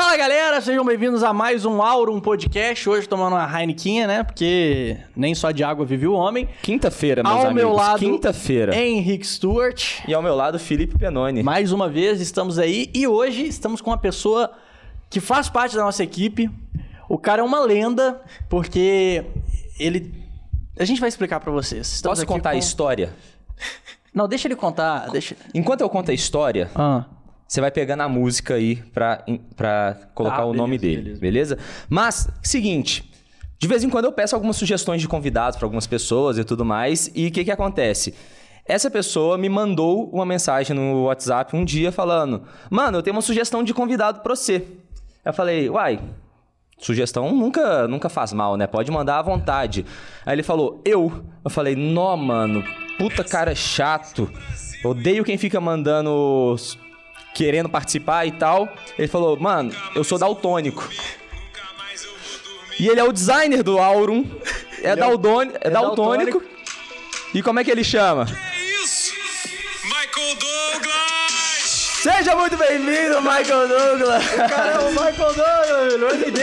Fala galera, sejam bem-vindos a mais um Aurum Podcast. Hoje tomando uma Heineken, né? Porque nem só de água vive o homem. Quinta-feira, meus Ao amigos. meu lado, Quinta-feira. Henrique Stewart. E ao meu lado, Felipe Penoni. Mais uma vez estamos aí e hoje estamos com uma pessoa que faz parte da nossa equipe. O cara é uma lenda porque ele. A gente vai explicar pra vocês. Estamos Posso contar a com- história? Não, deixa ele contar. Deixa. Enquanto eu conto a história, Ah. Você vai pegando a música aí pra, pra colocar Tá, o nome beleza, dele, beleza. beleza. Mas, seguinte, de vez em quando eu peço algumas sugestões de convidados pra algumas pessoas e tudo mais, e o que que acontece? Essa pessoa me mandou uma mensagem no WhatsApp um dia falando: Mano, eu tenho uma sugestão de convidado pra você. Eu falei, uai, Sugestão nunca, nunca faz mal, né? Pode mandar à vontade. Aí ele falou, eu. Eu falei, nó, mano, puta cara chato. Odeio quem fica mandando. Querendo participar e tal. Ele falou, mano, eu sou daltônico. E ele é o designer do Aurum. É, daldone- é, é daltônico. E como é que ele chama? É isso! Michael Douglas! Seja muito bem-vindo, Michael Douglas! Caramba, o Michael Douglas, o MD.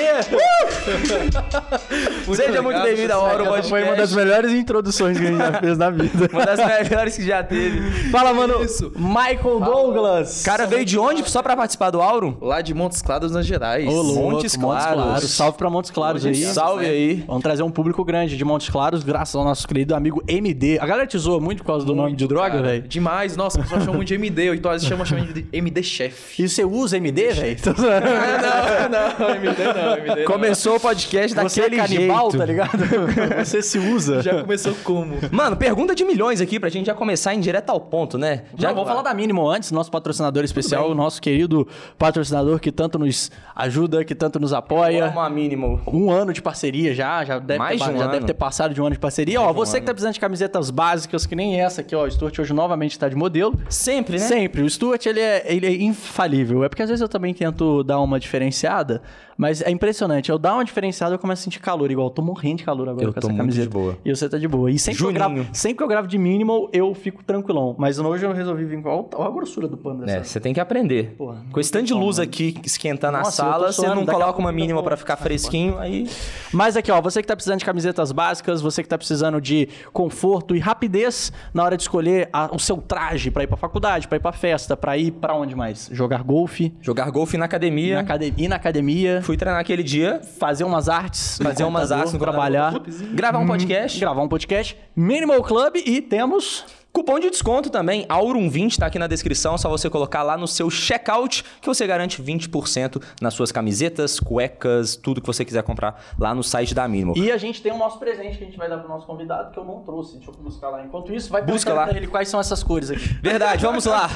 Seja muito bem-vindo ao Aurum Essa Podcast. foi uma das melhores introduções que a gente já fez na vida. Uma das melhores que já teve. Fala, mano. Michael Douglas. O cara veio de onde só pra participar do Aurum? Lá de Montes Claros, Minas Gerais. Ô, louco, Montes Claros. Salve pra Montes Claros aí. Salve aí. Vamos trazer um público grande de Montes Claros, graças ao nosso querido amigo MD. A galera te zoa muito por causa do nome de droga, velho? Demais. Nossa, o pessoal chama muito de MD. Ou então eles chamam, chamam de MD Chef. E você usa MD, velho? não, não, MD não, MD não. Começou o podcast Você é daquele canibal, jeito. tá ligado? Você se usa. Já começou como? Mano, pergunta de milhões aqui pra gente já começar em direto ao ponto, né? Já vamos falar da Mínimo antes, nosso patrocinador especial, o nosso querido patrocinador que tanto nos ajuda, que tanto nos apoia. Uma mínimo. Um ano de parceria já, já deve, Mais ter, de um já ano. deve ter passado de um ano de parceria. Ó, você que tá precisando de camisetas básicas, que nem essa aqui, ó, o Stuart hoje novamente tá de modelo. Sempre, né? Sempre. O Stuart, ele é, ele é infalível. É porque às vezes eu também tento dar uma diferenciada, mas é impressionante. Eu dar uma diferenciada, eu começo a sentir calor. Igual, eu tô morrendo de calor agora Eu com essa camiseta. de boa. E você tá de boa. E sempre que, eu gravo, sempre que eu gravo de minimal, eu fico tranquilão. Mas hoje eu resolvi vir com... Olha a grossura do pano É, dessa. você tem que aprender. Porra, Com esse tanto de luz aqui esquentando na Nossa, sala, você não coloca uma mínima pra ficar fresquinho, aí... Mas aqui, ó, você que tá precisando de camisetas básicas, você que tá precisando de conforto e rapidez na hora de escolher a- o seu traje pra ir pra faculdade, pra ir pra festa, pra ir pra onde mais? Jogar golfe, Jogar golfe na na academia. academia, ir na academia, Fui treinar aquele dia, fazer umas artes, no fazer umas artes no trabalhar, gravar um podcast. gravar um podcast, Minimal Club e temos Cupom de desconto também, Aurum20, tá aqui na descrição, só você colocar lá no seu checkout que você garante 20% nas suas camisetas, cuecas, tudo que você quiser comprar lá no site da Minimal. e a gente tem o nosso presente que a gente vai dar pro nosso convidado que eu não trouxe. Deixa eu buscar lá. Enquanto isso, vai Busca lá. pra ele quais são essas cores aqui. Verdade, vamos lá.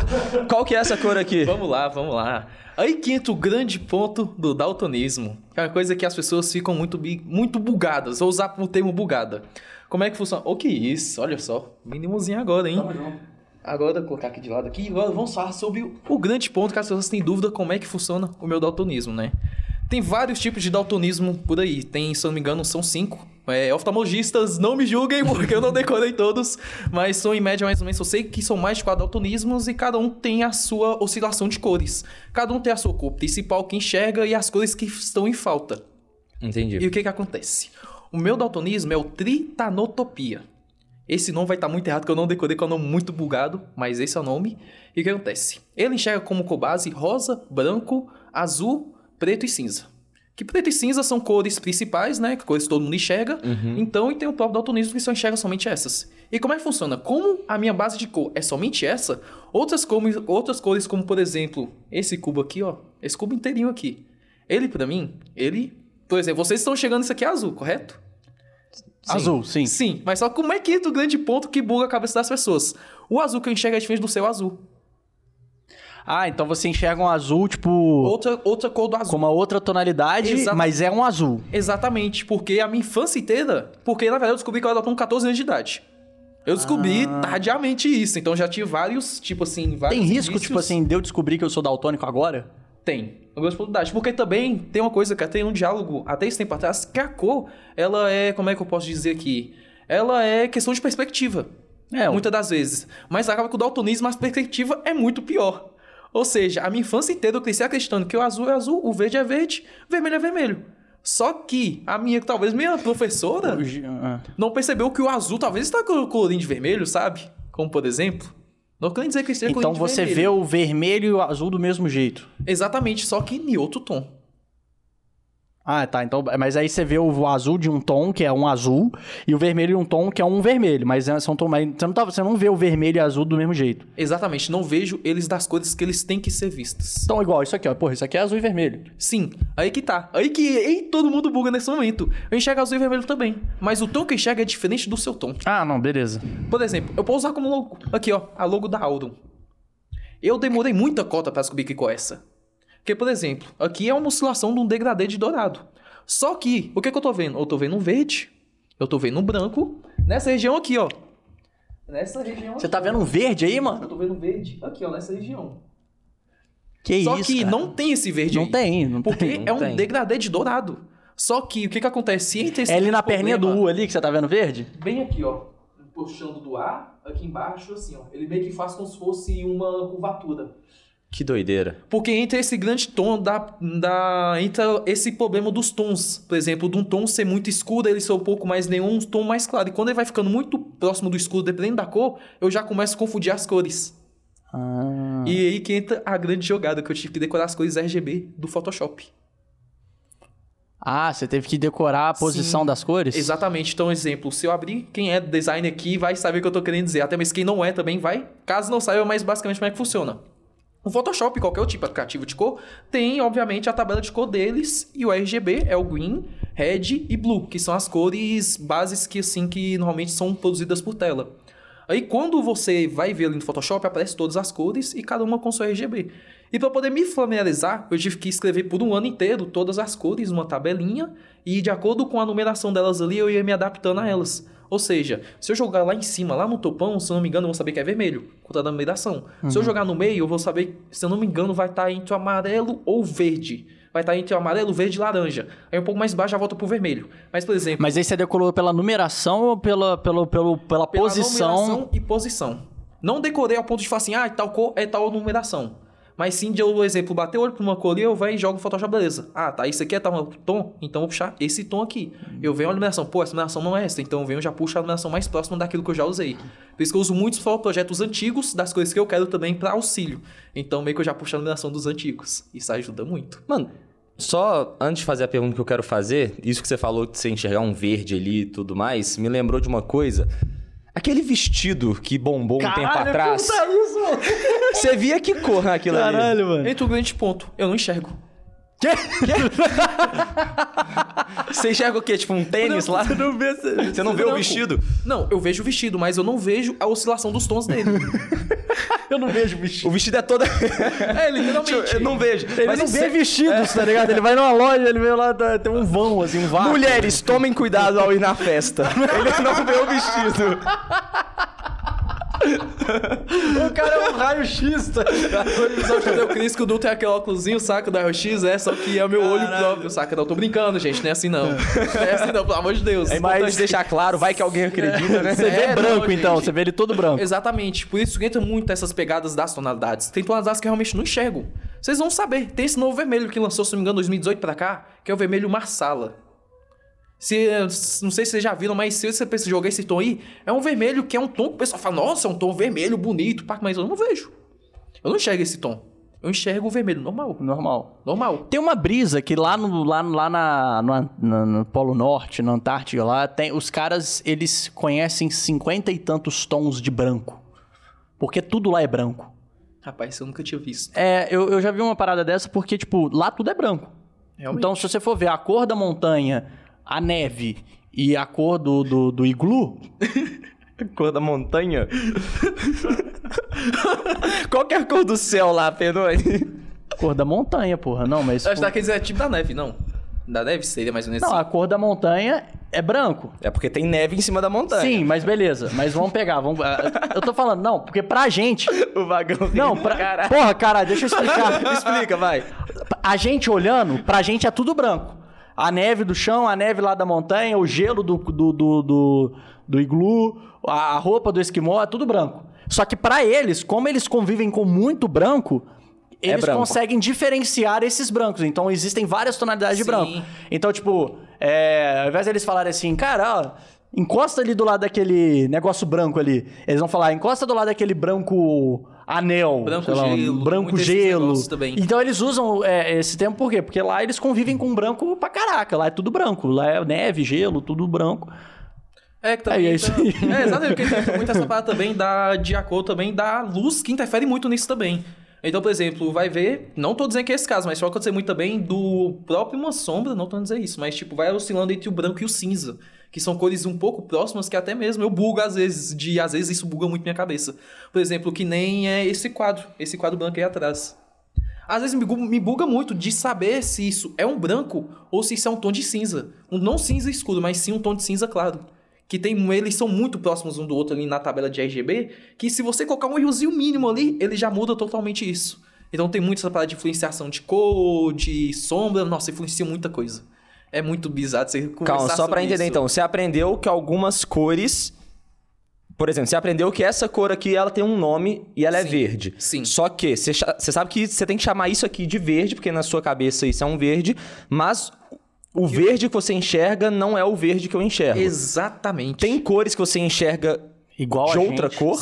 Qual que é essa cor aqui? Vamos lá, vamos lá. Aí que entra o grande ponto do daltonismo. Que é uma coisa que as pessoas ficam muito, muito bugadas. Vou usar o termo bugada. Como é que funciona? O que isso? Olha só. Mínimozinho agora, hein? Agora, vou colocar aqui de lado aqui. Agora vamos falar sobre o- o grande ponto que as pessoas têm dúvida como é que funciona o meu daltonismo, né? Tem vários tipos de daltonismo por aí. Tem, se eu não me engano, são cinco. É, oftalmologistas, não me julguem porque eu não decorei todos. Mas são em média mais ou menos. Eu sei que são mais de quatro daltonismos e cada um tem a sua oscilação de cores. Cada um tem a sua cor principal que enxerga e as cores que estão em falta. Entendi. E o que que acontece? O meu daltonismo é o tritanotopia. Esse nome vai estar muito errado, porque eu não decorei, que é um nome muito bugado, mas esse é o nome. E o que acontece? Ele enxerga como cor base rosa, branco, azul, preto e cinza. Que preto e cinza são cores principais, né? Que cores que todo mundo enxerga. Então, e tem o próprio daltonismo que só enxerga somente essas. E como é que funciona? Como a minha base de cor é somente essa, outras, como, outras cores, como por exemplo, esse cubo aqui, ó. Esse cubo inteirinho aqui. Ele, pra mim, ele... Por exemplo, vocês estão chegando isso aqui é azul, correto? Azul, sim. Sim, mas só como é que entra o grande ponto que buga a cabeça das pessoas? O azul que eu enxergo é diferente do seu azul. Ah, então você enxerga um azul, tipo, Outra, outra cor do azul. com uma outra tonalidade, mas é um azul. Exatamente, porque a minha infância inteira... Porque, na verdade, eu descobri que eu era com 14 anos de idade. Eu descobri tardiamente isso, então já tive vários, tipo assim, vários Tem risco, indícios. tipo assim, de eu descobrir que eu sou daltônico agora? Tem. Algumas possibilidades. Porque também tem uma coisa que tem um diálogo até esse tempo atrás, que a cor, ela é, como é que eu posso dizer aqui? Ela é questão de perspectiva. É, Muitas das vezes. Mas acaba que o daltonismo, a perspectiva é muito pior. Ou seja, a minha infância inteira eu cresci acreditando que o azul é azul, o verde é verde, o vermelho é vermelho. Só que a minha, talvez minha professora Ah. não percebeu que o azul talvez está com o colorinho de vermelho, sabe? Como por exemplo. Não quero dizer que esteja Então você vê vermelho. o vermelho e o azul do mesmo jeito. Exatamente, só que em outro tom. Ah, tá. Então, mas aí você vê o azul de um tom, que é um azul, e o vermelho de um tom, que é um vermelho. Mas é- são tom, mas você, não tá, você não vê o vermelho e azul do mesmo jeito. Exatamente, não vejo eles das cores que eles têm que ser vistos. Então, igual isso aqui, ó. Porra, isso aqui é azul e vermelho. Sim, aí que tá. Aí que ei, todo mundo buga nesse momento. Eu enxergo azul e vermelho também. Mas o tom que eu enxergo é diferente do seu tom. Ah, não, beleza. Por exemplo, eu posso usar como logo. Aqui, ó, a logo da Auron. Eu demorei muita cota pra descobrir que cor é essa. Porque, por exemplo, aqui é uma oscilação de um degradê de dourado. Só que, o que, que eu tô vendo? Eu tô vendo um verde, eu tô vendo um branco, nessa região aqui, ó. Nessa região Você tá vendo um verde aí, Eu mano? tô vendo um verde aqui, ó, nessa região. Que Só isso, que cara. não tem esse verde Não aí. tem, não Porque tem. é um tem. degradê de dourado. Só que o que que acontece entre esse É ali na problema- perninha do U ali que você tá vendo verde? Bem aqui, ó. Puxando do ar, aqui embaixo, assim, ó. Ele meio que faz como se fosse uma curvatura. Que doideira. Porque entra esse grande tom da, da. Entra esse problema dos tons. Por exemplo, de um tom ser muito escuro, ele ser um pouco mais neon, um tom mais claro. E quando ele vai ficando muito próximo do escuro, dependendo da cor, eu já começo a confundir as cores. Ah. E aí que entra a grande jogada, que eu tive que decorar as cores RGB do Photoshop. Ah, você teve que decorar a posição Sim. das cores? Exatamente. Então, exemplo, se eu abrir, quem é design aqui vai saber o que eu tô querendo dizer. Até mesmo quem não é também vai. Caso não saiba, mas basicamente como é que funciona. O Photoshop, qualquer tipo aplicativo de cor, tem, obviamente, a tabela de cor deles. E o RGB é o green, red e blue, que são as cores bases que, assim, que normalmente são produzidas por tela. Aí, quando você vai ver ali no Photoshop, aparece todas as cores e cada uma com seu RGB. E para poder me familiarizar, eu tive que escrever por um ano inteiro todas as cores numa tabelinha e de acordo com a numeração delas ali, eu ia me adaptando a elas. Ou seja, se eu jogar lá em cima, lá no topão, se eu não me engano, eu vou saber que é vermelho, por conta da numeração. Se eu jogar no meio, eu vou saber, se eu não me engano, vai estar entre o amarelo ou verde. Vai estar entre o amarelo, verde e laranja. Aí um pouco mais baixo já volta pro vermelho. Mas, por exemplo, Mas aí você decorou pela numeração ou pela, pelo, pelo, pela, pela posição? numeração e posição. Não decorei ao ponto de falar assim, ah, tal cor é tal numeração. Mas sim de por exemplo, bater o olho pra uma cor e eu venho e jogo no Photoshop, beleza. Ah, tá, isso aqui é tal tom, então eu vou puxar esse tom aqui. Eu venho a numeração, pô, essa numeração não é essa, então eu venho e já puxo a numeração mais próxima daquilo que eu já usei. Por isso que eu uso muitos só projetos antigos das coisas que eu quero também pra auxílio. Então meio que eu já puxo a numeração dos antigos. Isso ajuda muito. Mano, só antes de fazer a pergunta que eu quero fazer, isso que você falou de você enxergar um verde ali e tudo mais, me lembrou de uma coisa. Aquele vestido que bombou um tempo Caralho, atrás. puta isso, mano. Você via que cor naquilo ali? Caralho, mano. Entre o grande ponto, eu não enxergo. Você enxerga o quê? Tipo um tênis lá? Você não vê... Você... Você não vê o vestido? Não, eu vejo o vestido, mas eu não vejo a oscilação dos tons dele. Eu não vejo vestido. O vestido é todo. é, literalmente. eu não vejo. Ele Mas não vê é- vestidos, tá ligado? Ele vai numa loja, ele vê lá, tá- tem um vão, assim, um vácuo. Mulheres, tomem cuidado ao ir na festa. Ele não vê o vestido. O cara é um raio-x, tá ligado? Do Cris, que o Du tem aquele óculosinho, saca, da RX, é, só que é o meu olho próprio, saca? Não, tô brincando, gente, não é assim não. Não é assim não, pelo amor de Deus. É importante deixar claro, vai que alguém acredita, né? Você vê É, branco, não, então. Você vê ele todo branco. Exatamente, por isso que entra muito essas pegadas das tonalidades. Tem tonalidades que eu realmente não enxergo. Vocês vão saber, tem esse novo vermelho que lançou, se não me engano, em 2018 pra cá, que é o vermelho Marsala. Se, não sei se vocês já viram, mas se você pensa jogar esse tom aí, é um vermelho que é um tom que o pessoal fala, nossa, é um tom vermelho, bonito, mas eu não vejo. Eu não enxergo esse tom. Eu enxergo o vermelho normal. Normal. Normal. Tem uma brisa que lá no, lá, lá na, no, no- no Polo Norte, na Antártida, lá, tem, os caras, eles conhecem cinquenta e tantos tons de branco. Porque tudo lá é branco. Rapaz, eu nunca tinha visto. É, eu, eu já vi uma parada dessa porque, tipo, lá tudo é branco. Realmente. Então, se você for ver a cor da montanha, a neve e a cor do, do, do iglu, Cor da montanha. Qual que é a cor do céu lá, Penone? cor da montanha, porra. Não, mas. Eu acho que dizer é tipo da neve, não. Da neve seria mais ou menos Não, assim. a cor da montanha é branco. É porque tem neve em cima da montanha. Sim, mas beleza. Mas vamos pegar. Vamos... Eu tô falando, não, porque pra gente. O vagão. Não, pra... Porra, caralho, deixa eu explicar. Explica, vai. A gente olhando, pra gente é tudo branco. A neve do chão, a neve lá da montanha, o gelo do, do, do, do, do iglu, a roupa do esquimó, é tudo branco. Só que pra eles, como eles convivem com muito branco, eles branco. conseguem diferenciar esses brancos. Então existem várias tonalidades de Sim. branco. Então, tipo, é, ao invés deles falarem assim, cara, ó, encosta ali do lado daquele negócio branco ali. Eles vão falar, encosta do lado daquele branco anel. Branco lá, gelo, branco gelo. Então eles usam é, esse termo por quê? Porque lá eles convivem com branco pra caraca. Lá é tudo branco. Lá é neve, gelo, tudo branco. É, que também. É, é isso aí. É, exatamente, porque tem muito essa parada também da, acordo também da luz, que interfere muito nisso também. Então, por exemplo, vai ver, não tô dizendo que é esse caso, mas pode acontecer muito também do próprio uma sombra, não tô dizendo isso, mas tipo, vai oscilando entre o branco e o cinza, que são cores um pouco próximas que até mesmo eu bugo às vezes, de às vezes isso buga muito minha cabeça. Por exemplo, que nem é esse quadro, esse quadro branco aí atrás. Às vezes me buga, muito de saber se isso é um branco ou se isso é um tom de cinza. Um, não cinza escuro, mas sim um tom de cinza claro. Que tem, eles são muito próximos um do outro ali na tabela de RGB, que se você colocar um errozinho mínimo ali, ele já muda totalmente isso. Então tem muito essa parada de influenciação de cor, de sombra, nossa, influencia muita coisa. É muito bizarro você conversar Calma, só pra sobre entender isso. então. Você aprendeu que algumas cores. Por exemplo, você aprendeu que essa cor aqui ela tem um nome e ela é Sim, verde. sim. Só que você, você sabe que você tem que chamar isso aqui de verde, porque na sua cabeça isso é um verde, mas o verde que você enxerga não é o verde que eu enxergo. Exatamente. Tem cores que você enxerga Igual de a outra gente. cor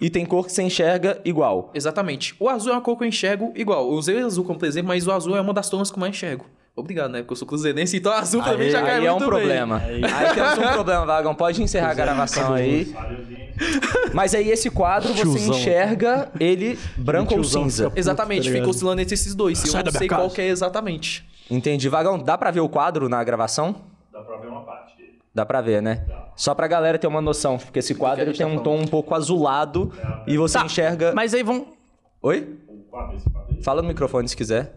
e tem cor que você enxerga igual. Exatamente. O azul é uma cor que eu enxergo igual. Eu usei o azul como exemplo, mas o azul é uma das tonas que eu mais enxergo. Obrigado, né? Porque eu sou cruzeirense, então azul pra mim já cai Aí é um bem. problema. Aí, temos um problema, Vagão. Pode encerrar a gravação aí. Mas aí esse quadro você Tiozão. enxerga ele branco ou cinza. Exatamente, Tá fica oscilando entre esses dois. Eu não sei qual é exatamente. Entendi. Vagão, dá pra ver o quadro na gravação? Dá pra ver uma parte dele. Dá pra ver, né? Só pra galera ter uma noção, porque esse quadro ele tem tá um tom um pouco azulado e você Tá, enxerga... Mas aí vão... Oi? O quadro, esse quadro aí, Fala no microfone se quiser.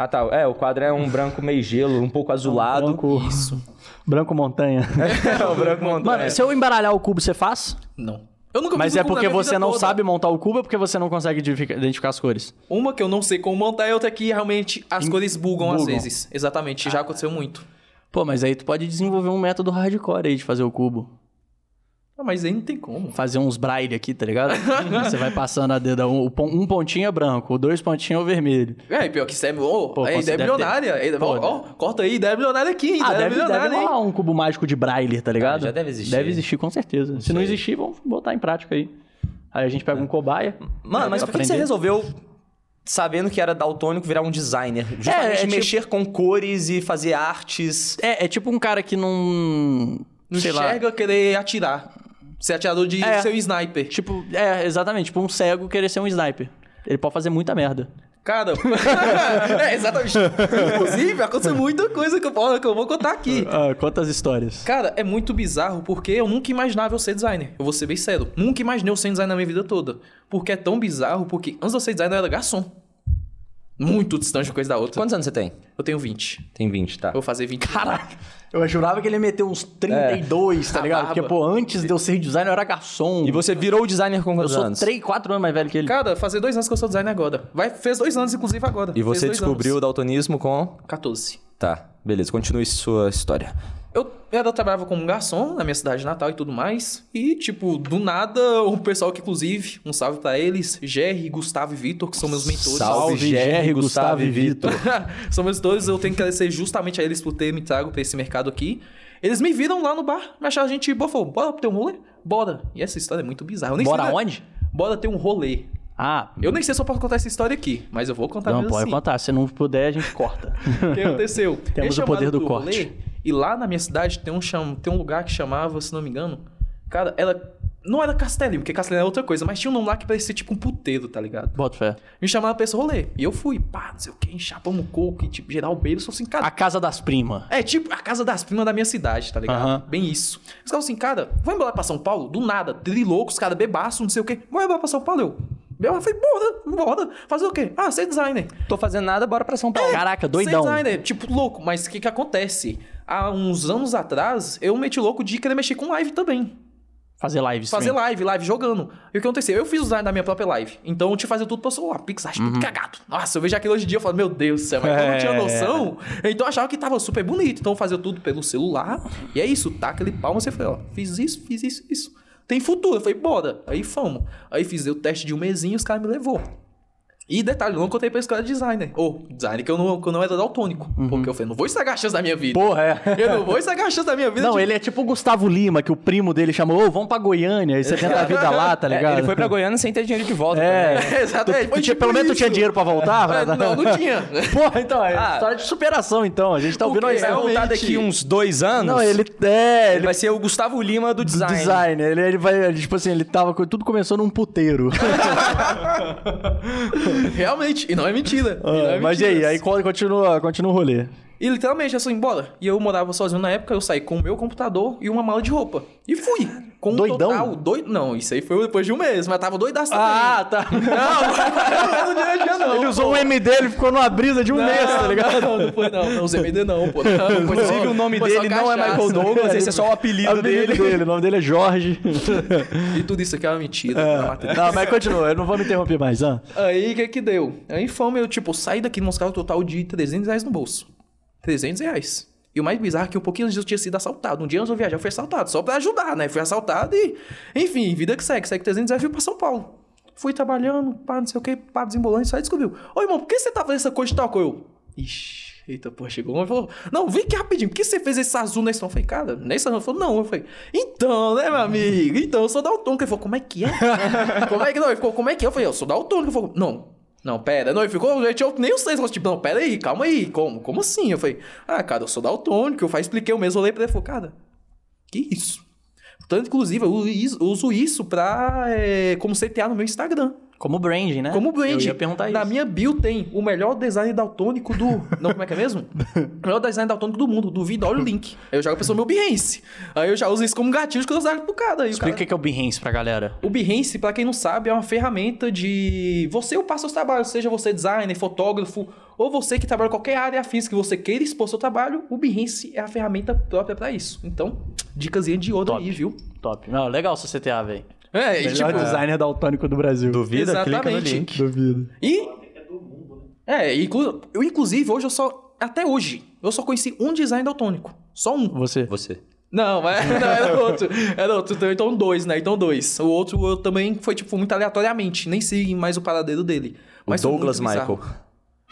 É. Ah, tá. É, o quadro é um branco meio gelo, um pouco azulado. Branco... Isso. Branco montanha. É, o branco montanha. Mano, se eu embaralhar o cubo, você faz? Não. Eu nunca Mas fiz é um porque você não toda. sabe montar o cubo ou porque você não consegue identificar, as cores? Uma que eu não sei como montar e outra que realmente as cores bugam, às bugam. vezes. Exatamente, já aconteceu muito. Pô, mas aí tu pode desenvolver um método hardcore aí de fazer o cubo. Ah, mas aí não tem como. Fazer uns braille aqui, tá ligado? você vai passando a dedo. Um, um pontinho é branco, dois pontinhos é o vermelho. É, e pior que isso é... Ô, Pô, é ideia deve ter- milionária. É- Pô, Ó, ó, corta aí, ideia milionária aqui? Ah, ideia deve, deve milionária, hein? rolar um cubo mágico de braille, tá ligado? já deve existir. Deve existir, com certeza. Se não existir, vamos botar em prática aí. Aí a gente pega um cobaia. Mano, mas por que que você resolveu, sabendo que era daltônico, virar um designer? Justamente é tipo- mexer com cores e fazer artes. É, é tipo um cara que não. Não sei lá. enxerga querer atirar. Ser atirador de É. ser um sniper. Tipo, é, exatamente. Tipo um cego querer ser um sniper. Ele pode fazer muita merda. Cara, é, exatamente. Inclusive, aconteceu muita coisa que eu, posso- que eu vou contar aqui. Ah, quantas histórias? Cara, é muito bizarro porque eu nunca imaginava eu ser designer. Eu vou ser bem sério. Nunca imaginei eu ser designer na minha vida toda. Porque é tão bizarro, porque antes de eu ser designer eu era garçom. Muito distante uma coisa da outra. Quantos anos você tem? Eu tenho 20. Tem 20, tá. Eu vou fazer 20. Caraca. Eu jurava que ele ia meter uns 32, tá A ligado? Porque, pô, antes de eu ser designer, eu era garçom. E você virou designer com Eu quantos sou anos? 3, 4 anos mais velho que ele. Cara, fazer dois anos que eu sou designer agora. Vai, fez dois anos, inclusive, agora. E Fez você descobriu o anos. daltonismo com... 14. Tá, beleza. Continue sua história. Eu, eu trabalhava como garçom na minha cidade natal e tudo mais. E, tipo, do nada, o pessoal que, inclusive, um salve pra eles, Jerry, Gustavo e Vitor, que são meus mentores. Salve, Jerry, Gustavo e Vitor. são meus mentores, eu tenho que agradecer justamente a eles por terem me trago pra esse mercado aqui. Eles me viram lá no bar, me acharam gente boa, falou, bora ter um rolê? Bora. E essa história é muito bizarra. Eu nem Bora sei, né? onde? Bora ter um rolê. Ah, Eu nem sei se eu posso contar essa história aqui, mas eu vou contar não, pode assim. contar. Se não puder, a gente corta. O que aconteceu? Temos Eles o poder do pro corte. E lá na minha cidade tem um, cham... tem um lugar que chamava, se não me engano, cara, era. Não era Castelinho, porque Castelinho era outra coisa, mas tinha um nome lá que parecia tipo um puteiro, tá ligado? Bota fé. Me chamaram pra esse rolê. E eu fui, pá, não sei o que, enchapamos o coco e tipo, geral beijo. Eu sou assim, cara. A casa das primas. É tipo a casa das primas da minha cidade, tá ligado? Bem isso. Eles ficavam assim, cara, vamos embora pra São Paulo? Do nada, triloucos, cara, bebaço, não sei o quê. Vamos embora pra São Paulo? Eu. Eu falei, bora, bora. Fazer o quê? Ah, ser designer. Tô fazendo nada, bora pra São Paulo. Caraca, Ser doidão. designer, tipo, louco. Mas o que que acontece? Há uns anos atrás, eu meti louco de querer mexer com live também. Fazer live stream. Fazer live, live jogando. E o que aconteceu? Eu fiz o design da minha própria live. Então eu te fazia tudo pelo celular. Pixar, Uhum. tudo cagado. Nossa, eu vejo aquilo hoje em dia e falo, meu Deus do céu, mas eu não tinha É. noção. Então eu achava que tava super bonito. Então eu fazia tudo pelo celular. E é isso, tá aquele palmo, você foi, ó, fiz isso, fiz isso, isso. Tem futuro. Eu falei, bora. Aí fomos. Aí fiz o teste de um mesinho os caras me levou. E detalhe, eu não contei pra escola de designer. Ou designer que eu não, que eu não era daltônico. Porque eu falei, não vou estragar a chance da minha vida. Porra, é. Eu não vou estragar a chance da minha vida. Não, de- ele é tipo o Gustavo Lima, que o primo dele chamou, ô, vamos pra Goiânia, e você tenta a vida lá, tá É, ligado? ele foi pra Goiânia sem ter dinheiro de volta. É. É, exatamente. Tu tinha- tipo pelo menos tu tinha dinheiro pra voltar? É, pra- não, não tinha. Porra, então, é Ah. história de superação, então. A gente tá ouvindo uma Vai voltar daqui uns dois anos. Não, ele é, ele ele vai ser o Gustavo Lima do design. design. Ele, ele vai, tipo assim, ele tava. Tudo começou num puteiro. Realmente. E não é mentira. E não é Ah, Mas e aí? mentira. Aí co- continua, continua o rolê. E literalmente, eu fui embora. E eu morava sozinho na época, eu saí com o meu computador e uma mala de roupa. E fui. Com um Doidão? total... Doido... Não, isso aí foi depois de um mês, mas tava doidaço também. Ah, tá. Não, usou pô. um MD, ele ficou numa brisa de um Não, mês, tá ligado? Não, não foi não. Não usei MD não, pô. Não, foi Inclusive, o nome dele não é. Michael Douglas, esse é só o apelido, Apelido dele. O nome dele é Jorge. E tudo isso aqui é uma mentira. É. Não, mas continua, eu não vou me interromper mais, ah. Aí, o que que deu? Aí, fome, eu, tipo, saí daqui num carro total de 300 reais no bolso. 300 reais. E o mais bizarro é que um pouquinho antes eu tinha sido assaltado. Um dia antes de eu viajar, eu fui assaltado. Só pra ajudar, né? Fui assaltado e... Enfim, vida que segue. Segue 300 reais e fui pra São Paulo. Fui trabalhando, pá, não sei o que, pá, desembolando. E só descobriu. Ô, irmão, por que você tá fazendo essa coisa de tal coisa? Eu... Ixi... Eita, porra, chegou um e falou: Não, vem aqui rapidinho, por que você fez esse azul nesse tom? Eu falei, cara, nesse azul. Ele falou, não. Eu falei, então, né, meu amigo? Então, eu sou daltônico. Ele falou, como é que é? como é que não? Ele ficou, como é que é? Eu falei, eu sou daltônico. Ele falou, não, não, pera. Não, ele ficou, gente, eu nem sei. Tipo, não, pera aí, calma aí. Como? Como assim? Eu falei, ah, cara, eu sou daltônico. Eu falei, expliquei o mesmo, olhei pra ele e falei, cara, que isso? Tanto, inclusive, eu uso- isso pra, é, como CTA no meu Instagram. Como branding, né? Como brand. Eu ia perguntar isso. Na minha bio tem o melhor design daltônico do. Não, como é que é mesmo? o melhor design daltônico do mundo. Duvida, olha o link. Aí eu jogo a pessoa meu Behance. Aí eu já uso isso como gatilho que eu uso pro cara. Aí o Explica o cara... que é o Behance pra galera. O Behance, pra quem não sabe, é uma ferramenta de você upar seus trabalhos, seja você designer, fotógrafo, ou você que trabalha em qualquer área física que você queira expor seu trabalho, o Behance é a ferramenta própria pra isso. Então, dicasinha de ouro aí, viu? Top. Não, legal seu CTA, velho. É, e Melhor tipo, designer daltônico do Brasil. Duvida? Clica no Exatamente. link. Duvido. E. É, inclu... eu inclusive hoje eu só. Até hoje, eu só conheci um design daltônico. Só um. Você. Você. Não, mas não, era outro. Era outro. Então, Então dois, né? Então dois. O outro eu também foi, tipo, muito aleatoriamente. Nem sei mais o paradeiro dele. O Mas Douglas. Michael.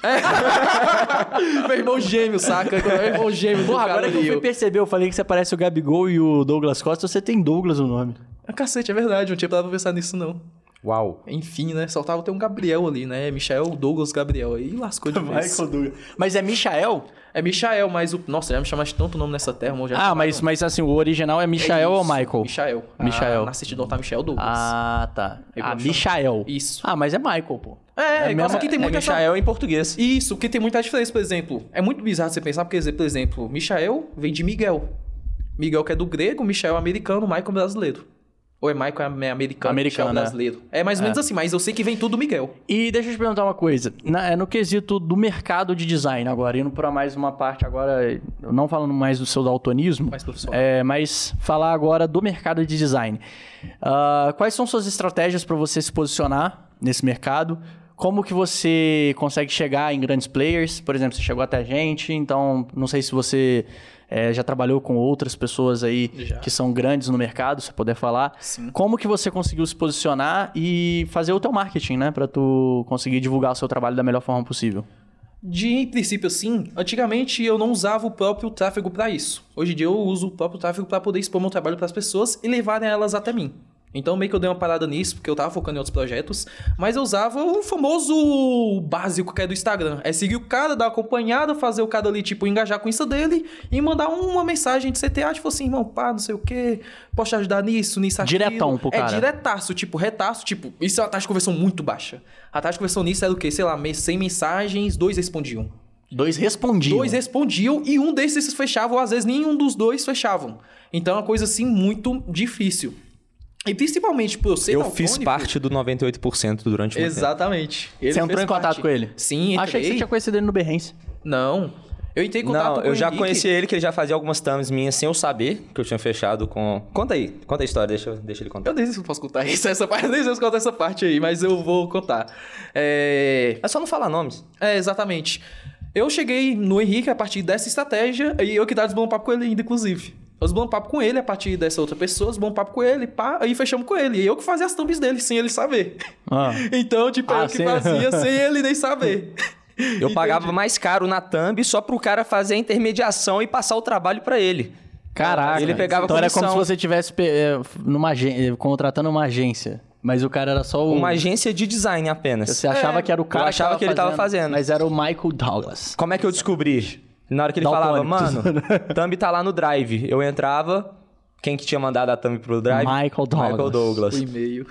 Meu irmão gêmeo, saca? Meu irmão gêmeo Porra, agora que eu fui eu- perceber, eu falei que você parece o Gabigol e o Douglas Costa, você tem Douglas no nome. Ah, cacete, é verdade. Não tinha parado pra pensar nisso, não. Uau. Enfim, né? Só tava ter um Gabriel ali, né? Michael Douglas Gabriel. Aí lascou de vez. Douglas. Mas é Michael? É Michael, mas o... Nossa, já me chamaste tanto nome nessa terra. Já Ah, mas, mas assim, o original é Michael ou isso, Michael? Michael. Michael. Ah, na certidão tá Michael Douglas. Ah, tá. Eu Ah. Michael. Isso. Ah, mas é Michael, pô. É, É é mesmo- que tem É muita essa- Michael em português. Isso, porque tem muita diferença, por exemplo. É muito bizarro você pensar, porque, por exemplo, Michael vem de Miguel. Miguel que é do grego, Michael é americano, Michael é brasileiro. Ou é Michael é americano, Americano, é brasileiro. É mais ou menos assim, mas eu sei que vem tudo do Miguel. E deixa eu te perguntar uma coisa. Na- é no quesito do mercado de design agora, indo pra mais uma parte agora, não falando mais do seu daltonismo, Mais é, mas falar agora do mercado de design. Ah, quais são suas estratégias para você se posicionar nesse mercado? Como que você consegue chegar em grandes players? Por exemplo, você chegou até a gente, então não sei se você é, já trabalhou com outras pessoas aí Já. que são grandes no mercado, se puder falar. Sim. Como que você conseguiu se posicionar e fazer o teu marketing, né? Pra tu conseguir divulgar o seu trabalho da melhor forma possível. De princípio, sim. Antigamente eu não usava o próprio tráfego para isso. Hoje em dia eu uso o próprio tráfego para poder expor meu trabalho para as pessoas e levarem elas até mim. Então meio que eu dei uma parada nisso, porque eu tava focando em outros projetos, mas eu usava o famoso básico que é do Instagram. É seguir o cara, dar uma acompanhada, fazer o cara ali, tipo, engajar com isso dele e mandar uma mensagem de CTA, tipo assim, irmão, pá, não sei o que, posso te ajudar nisso, nisso, aquilo. Diretão pro É cara. diretaço, tipo, retaço, tipo, isso é uma taxa de conversão muito baixa. A taxa de conversão nisso era o quê? Sei lá, me- 100 mensagens, dois respondiam. Dois respondiam. Dois respondiam e um desses fechavam, ou às vezes nenhum dos dois fechavam. Então é uma coisa assim muito difícil. E principalmente por eu ser Eu fiz parte do 98% durante tempo. Exatamente. Ele Você entrou em contato parte. com ele? Sim, entrei. Achei que você tinha conhecido ele no Behance. Não. Eu entrei em contato Não, com eu o já Henrique. conheci ele, que ele já fazia algumas thumbs minhas sem eu saber, que eu tinha fechado com... Conta aí, conta a história, deixa, eu- deixa ele contar. Eu nem sei se eu posso contar isso, essa parte, nem sei se eu contar essa parte aí, mas eu vou contar. É... É só não falar nomes. É, exatamente. Eu cheguei no Henrique a partir dessa estratégia e eu que tava desbando um papo com ele ainda, inclusive. Eu bom papo com ele a partir dessa outra pessoa, bom papo com ele, pá, aí fechamos com ele. E eu que fazia as thumbs dele, sem ele saber. Ah. Então, tipo, Ah, eu que sem- fazia sem ele nem saber. Eu pagava mais caro na thumb só pro cara fazer a intermediação e passar o trabalho pra ele. Caraca. Ele pegava então era como se comissão. você tivesse eh, numa eh, contratando uma agência. Mas o cara era só o. Uma agência de design apenas. Você achava que era o cara eu achava que ele tava fazendo. Mas era o Michael Douglas. Como é que eu descobri? Na hora que ele falava, mano, thumb tá lá no Drive. Eu entrava, quem que tinha mandado a thumb pro Drive? Michael Douglas. Michael Douglas. O e-mail.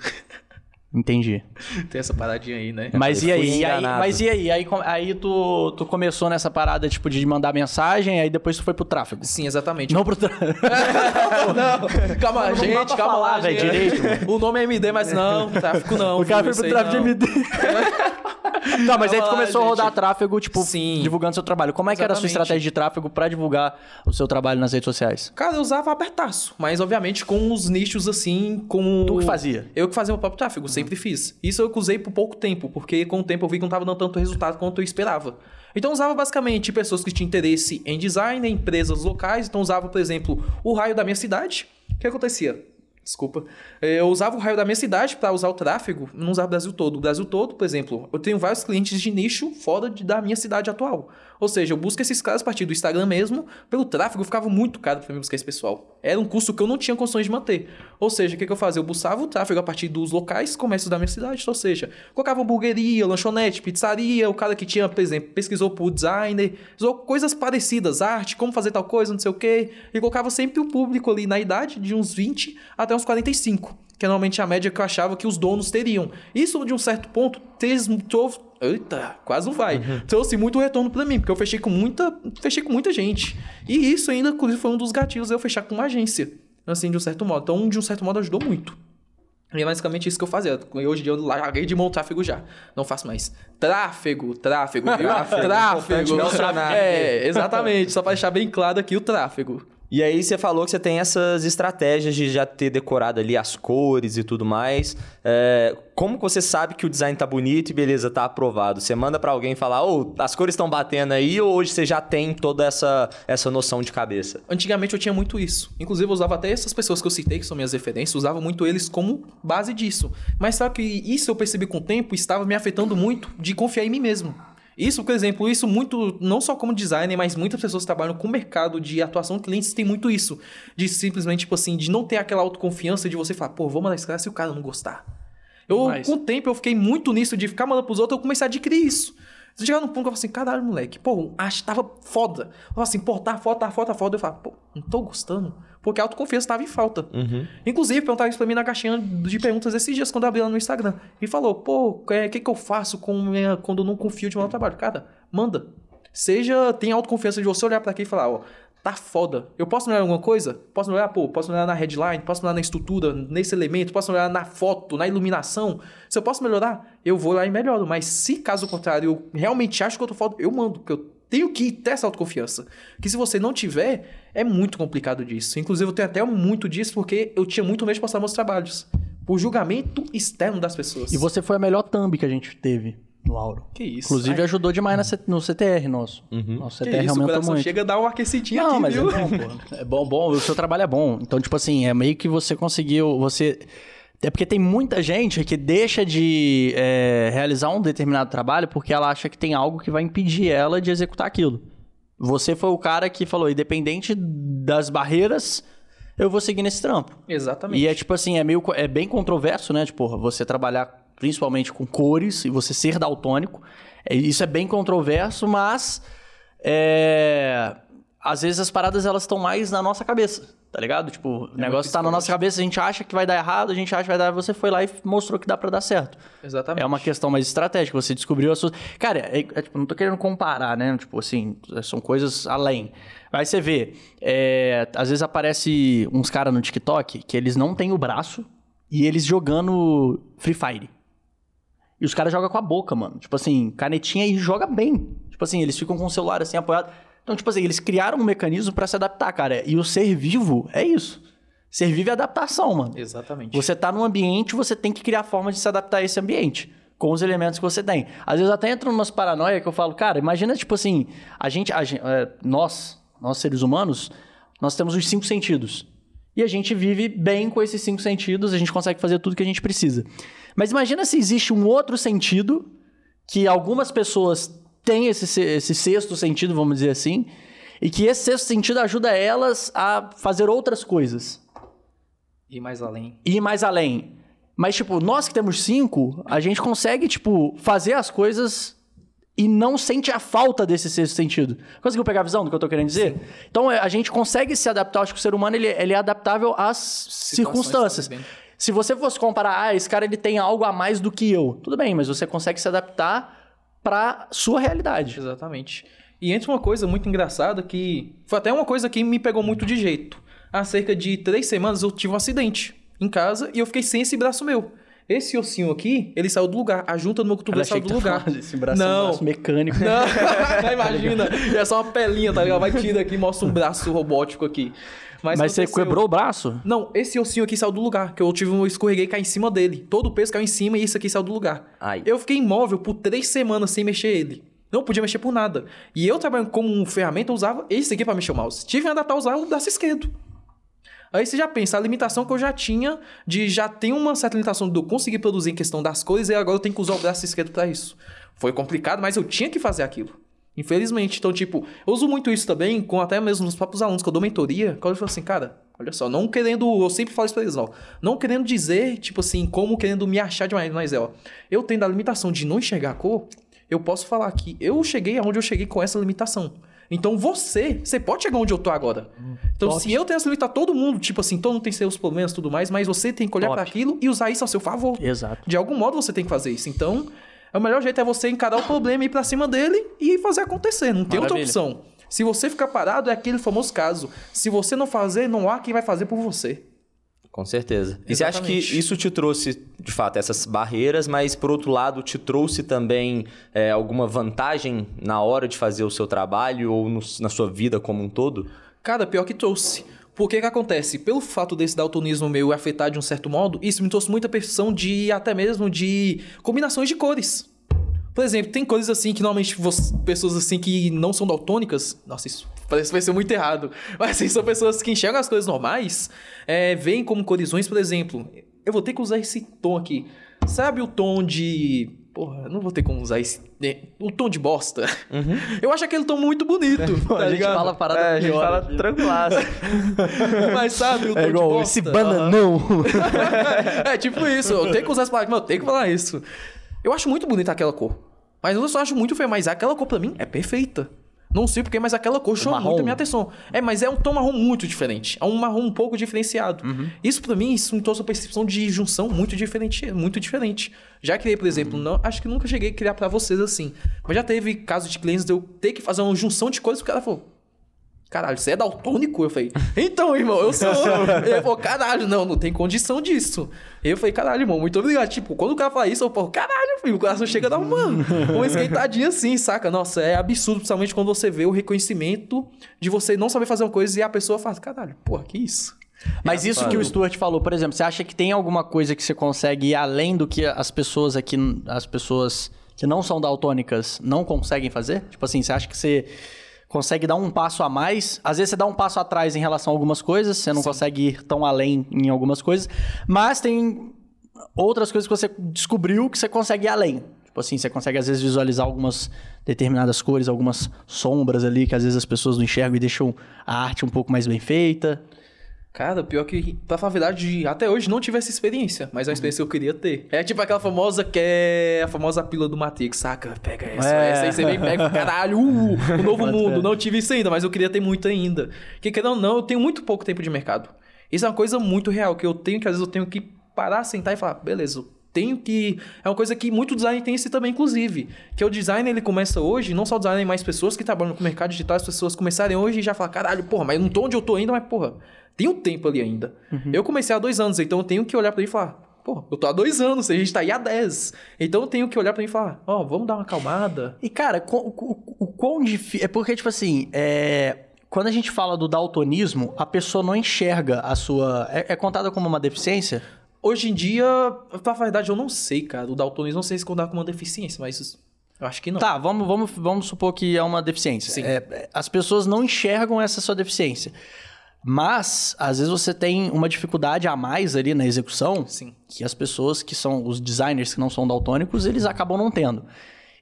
Entendi. Tem essa paradinha aí, né? Mas e aí? E aí- mas e aí? Aí, aí tu, tu começou nessa parada, tipo, de mandar mensagem, aí depois tu foi pro tráfego. Sim, exatamente. Não pro tráfego. não, calma, Não dá gente, calma falar, lá, velho, gente. direito. O nome é MD, mas não, tráfico não. O cara foi pro tráfego de não. MD. Não, mas aí tu lá, começou a rodar gente. tráfego, tipo, Sim. divulgando seu trabalho. Como é que era a sua Exatamente. estratégia de tráfego pra divulgar o seu trabalho nas redes sociais? Cara, eu usava abertaço, mas obviamente com os nichos assim, com... Tu que fazia? Eu que fazia o próprio tráfego, sempre fiz. Isso eu usei por pouco tempo, porque com o tempo eu vi que não tava dando tanto resultado quanto eu esperava. Então usava basicamente pessoas que tinham interesse em design, em empresas locais. Então usava, por exemplo, o raio da minha cidade. O que acontecia? Desculpa. Eh, Eu usava o raio da minha cidade para usar o tráfego, não usava o Brasil todo. O Brasil todo, por exemplo, eu tenho vários clientes de nicho fora de- da minha cidade atual. Ou seja, eu busco esses caras a partir do Instagram mesmo. Pelo tráfego ficava muito caro para mim buscar esse pessoal. Era um custo que eu não tinha condições de manter. Ou seja, o que, que eu fazia? Eu buscava o tráfego a partir dos locais, comércios da minha cidade. Ou seja, colocava hamburgueria, lanchonete, pizzaria, o cara que tinha, por exemplo, pesquisou por designer, usou coisas parecidas, arte, como fazer tal coisa, não sei o quê. E colocava sempre o público ali na idade de uns 20 até uns 45 que é normalmente a média que eu achava que os donos teriam. Isso, de um certo ponto, trouxe... Eita, quase não vai. Trouxe muito retorno pra mim, porque eu fechei com muita, fechei com muita gente. E isso ainda, inclusive, foi um dos gatilhos eu fechar com uma agência. Assim, de um certo modo. Então, de um certo modo, ajudou muito. E é basicamente isso que eu fazia. Hoje em dia eu larguei de mão o tráfego já. Não faço mais. Tráfego, tráfego, viu? Tráfego, tráfego. É, exatamente. Só pra deixar bem claro aqui o tráfego. E aí você falou que você tem essas estratégias de já ter decorado ali as cores e tudo mais. É, como você sabe que o design tá bonito e beleza, tá aprovado? Você manda pra alguém falar, ô, as cores estão batendo aí, ou hoje você já tem toda essa, essa noção de cabeça? Antigamente eu tinha muito isso. Inclusive, eu usava até essas pessoas que eu citei, que são minhas referências, usava muito eles como base disso. Mas só que isso eu percebi com o tempo estava me afetando muito de confiar em mim mesmo. Isso, por exemplo, isso muito, não só como designer, mas muitas pessoas que trabalham com o mercado de atuação de clientes têm muito isso. De simplesmente, tipo assim, de não ter aquela autoconfiança de você falar, pô, vou mandar esse cara se o cara não gostar. Eu, Demais. com o tempo, eu fiquei muito nisso de ficar mandando pros outros, eu comecei a adquirir isso. Você chegar num ponto que eu falo assim, caralho, moleque, pô, acho que tava foda. Eu falo assim, pô, tá foda, tá foda, tá foda. Eu falo, pô, não tô gostando. Porque a autoconfiança tava em falta. Inclusive, perguntaram isso pra mim na caixinha de perguntas esses dias, quando eu abri lá no Instagram. E falou, pô, o que, que eu faço com minha- quando eu não confio de meu trabalho? Cara, manda. Seja, tem autoconfiança de você olhar pra aqui e falar, ó, tá foda. Eu posso melhorar alguma coisa? Posso melhorar, pô, posso melhorar na headline, posso melhorar na estrutura, nesse elemento, posso melhorar na foto, na iluminação. Se eu posso melhorar, eu vou lá e melhoro. Mas se caso contrário, eu realmente acho que eu tô foda, eu mando, porque eu tenho que ter essa autoconfiança. Que se você não tiver, é muito complicado disso. Inclusive, eu tenho até muito disso porque eu tinha muito medo de postar meus trabalhos. Por julgamento externo das pessoas. E você foi a melhor thumb que a gente teve no Auro. Que isso. Inclusive, Ai, ajudou demais na no CTR nosso. Nosso que CTR isso, o aumentou coração muito. chega a dar uma aquecidinha Não, aqui, mas viu? é bom, pô. É bom, bom. O seu trabalho é bom. Então, tipo assim, é meio que você conseguiu. Você. É porque tem muita gente que deixa de é, realizar um determinado trabalho porque ela acha que tem algo que vai impedir ela de executar aquilo. Você foi o cara que falou, independente das barreiras, eu vou seguir nesse trampo. Exatamente. E é tipo assim, é meio é bem controverso, né? Tipo, você trabalhar principalmente com cores e você ser daltônico. É, Isso é bem controverso, mas é, às vezes as paradas elas estão mais na nossa cabeça, tá ligado? Tipo, o negócio tá na nossa cabeça, a gente acha que vai dar errado, a gente acha que vai dar, você foi lá e mostrou que dá pra dar certo. Exatamente. É uma questão mais estratégica, você descobriu as suas. Cara, é, é, tipo, não tô querendo comparar, né? Tipo assim, são coisas além. Aí você vê, é, às vezes aparece uns caras no TikTok que eles não têm o braço e eles jogando Free Fire. E os caras jogam com a boca, mano. Tipo assim, canetinha e joga bem. Tipo assim, eles ficam com o celular assim apoiado. Então, tipo assim, eles criaram um mecanismo pra se adaptar, cara. E o ser vivo é isso. Ser vivo é adaptação, mano. Exatamente. Você tá num ambiente, você tem que criar forma de se adaptar a esse ambiente. Com os elementos que você tem. Às vezes até entro numas paranoia que eu falo, cara, imagina, tipo assim, a gente, a gen- é, nós, nós seres humanos, nós temos os cinco sentidos. E a gente vive bem com esses cinco sentidos, a gente consegue fazer tudo que a gente precisa. Mas imagina se existe um outro sentido que algumas pessoas têm esse, se- esse sexto sentido, vamos dizer assim, e que esse sexto sentido ajuda elas a fazer outras coisas. E mais além. ir mais além. Mas, tipo, nós que temos cinco, a gente consegue, tipo, fazer as coisas e não sente a falta desse sexto sentido. Conseguiu pegar a visão do que eu tô querendo dizer? Então, é, a gente consegue se adaptar. Acho que o ser humano, ele, ele é adaptável às circunstâncias. talvez, bem. Se você fosse comparar, ah, esse cara, ele tem algo a mais do que eu. Tudo bem, mas você consegue se adaptar pra sua realidade. Exatamente. E entra uma coisa muito engraçada que foi até uma coisa que me pegou muito de jeito. Há cerca de três semanas eu tive um acidente em casa e eu fiquei sem esse braço meu. Esse ossinho aqui, ele saiu do lugar. A junta do meu cotovelo saiu do tá lugar. Esse braço é um Não. braço mecânico. Não, imagina. É só uma pelinha, tá ligado? Vai tira aqui e mostra um braço robótico aqui. Mas, Mas você quebrou o braço? Não, esse ossinho aqui saiu do lugar. Que eu tive um escorreguei e caí em cima dele. Todo o peso caiu em cima e isso aqui saiu do lugar. Ai. Eu fiquei imóvel por três semanas sem mexer ele. Não podia mexer por nada. E eu trabalhando como ferramenta, eu usava esse aqui pra mexer o mouse. Tive que adaptar a usar o braço esquerdo. Aí você já pensa, a limitação que eu já tinha de já ter uma certa limitação eu conseguir produzir em questão das cores e agora eu tenho que usar o braço esquerdo pra isso. Foi complicado, mas eu tinha que fazer aquilo. Infelizmente. Então, tipo, eu uso muito isso também com até mesmo nos próprios alunos que eu dou mentoria. Quando eu falo assim, cara, olha só, não querendo. Eu sempre falo isso pra eles, ó. Não querendo dizer, tipo assim, como querendo me achar demais, mas é, ó. Eu tendo a limitação de não enxergar a cor, eu posso falar que eu cheguei aonde eu cheguei com essa limitação. Então você, você pode chegar onde eu tô agora. Então, top. se eu tenho essa limitação, todo mundo, tipo assim, todo mundo tem seus problemas e tudo mais, mas você tem que olhar Top. pra aquilo e usar isso a seu favor. Exato. De algum modo você tem que fazer isso. Então, o melhor jeito é você encarar o problema, ir pra cima dele e fazer acontecer. Não tem outra Maravilha. opção. Se você ficar parado, é aquele famoso caso. Se você não fazer, não há quem vai fazer por você. Com certeza. E você acha que Exatamente. isso te trouxe, de fato, essas barreiras, mas por outro lado, te trouxe também é, alguma vantagem na hora de fazer o seu trabalho ou no- na sua vida como um todo? Cara, pior que trouxe. Por que acontece? Pelo fato desse daltonismo meu afetar de um certo modo, isso me trouxe muita percepção de, até mesmo, de combinações de cores. Por exemplo, tem cores assim que normalmente pessoas assim que não são daltônicas. Nossa, isso parece vai ser muito errado. Mas assim, são pessoas que enxergam as coisas normais, é, veem como corisões, por exemplo. Eu vou ter que usar esse tom aqui. Sabe o tom de. Porra, eu não vou ter como usar esse. né, O tom de bosta. Eu acho aquele tom muito bonito. tá a gente fala parada É, a gente fala aqui. tranquilaço. Mas sabe o tom É de igual bosta? esse bananão. é tipo isso, eu tenho que usar palavras, mas eu tenho que falar isso. Eu acho muito bonita aquela cor. Mas eu só acho muito feia, mas aquela cor pra mim é perfeita. Não sei porquê, mas aquela cor chama marrom. muito a minha atenção. É, mas é um tom marrom muito diferente. É um marrom um pouco diferenciado. Isso pra mim, isso me trouxe uma percepção de junção muito diferente, muito diferente. Já criei, por exemplo, não, acho que nunca cheguei a criar pra vocês assim. Mas já teve casos de clientes de eu ter que fazer uma junção de cores, e o cara falou, Caralho, você é daltônico? Eu falei, então, irmão, eu sou. Ele falou, caralho, não, não tem condição disso. Eu falei, caralho, irmão, muito obrigado. Tipo, quando o cara fala isso, eu falo, caralho, filho, o coração chega a dar uma, uma esquentadinha assim, saca? Nossa, é absurdo, principalmente quando você vê o reconhecimento de você não saber fazer uma coisa e a pessoa fala, caralho, porra, que isso? Mas isso que o Stuart falou, por exemplo, você acha que tem alguma coisa que você consegue ir além do que as pessoas aqui, as pessoas que não são daltônicas não conseguem fazer? Tipo assim, você acha que você consegue dar um passo a mais? Às vezes você dá um passo atrás em relação a algumas coisas, você não consegue ir tão além em algumas coisas, mas tem outras coisas que você descobriu que você consegue ir além. Tipo assim, você consegue às vezes visualizar algumas determinadas cores, algumas sombras ali que às vezes as pessoas não enxergam e deixam a arte um pouco mais bem feita. Cara, pior que, pra falar a verdade, até hoje não tive essa experiência, mas é uma experiência que eu queria ter. É tipo aquela famosa que é a famosa pílula do Matrix, saca? Pega essa, É. essa aí você vem pega, caralho, uh, o novo mundo. Não tive isso ainda, mas eu queria ter muito ainda. Que querendo ou não, eu tenho muito pouco tempo de mercado. Isso é uma coisa muito real, que eu tenho que às vezes eu tenho que parar, sentar e falar, beleza, tenho que. É uma coisa que muito design tem esse também, inclusive. Que o design ele começa hoje, não só o design, mas pessoas que trabalham com o mercado digital, as pessoas começarem hoje e já falar, caralho, porra, mas eu não tô onde eu tô ainda, mas porra, tem um tempo ali ainda. Eu comecei há dois anos, então eu tenho que olhar pra ele e falar, pô, eu tô há dois anos, a gente tá aí há dez. Então eu tenho que olhar pra ele e falar, ó, vamos dar uma acalmada. E, cara, co- o, o quão difícil. É porque, tipo assim, é, quando a gente fala do daltonismo, a pessoa não enxerga a sua. É, é contada como uma deficiência? Hoje em dia, pra verdade, eu não sei, cara. O daltonismo não sei se contar como uma deficiência, mas eu acho que não. Tá, vamos, vamos, vamos supor que é uma deficiência. Sim. É, as pessoas não enxergam essa sua deficiência. Mas, às vezes você tem uma dificuldade a mais ali na execução Sim. que as pessoas que são os designers que não são daltônicos, eles acabam não tendo.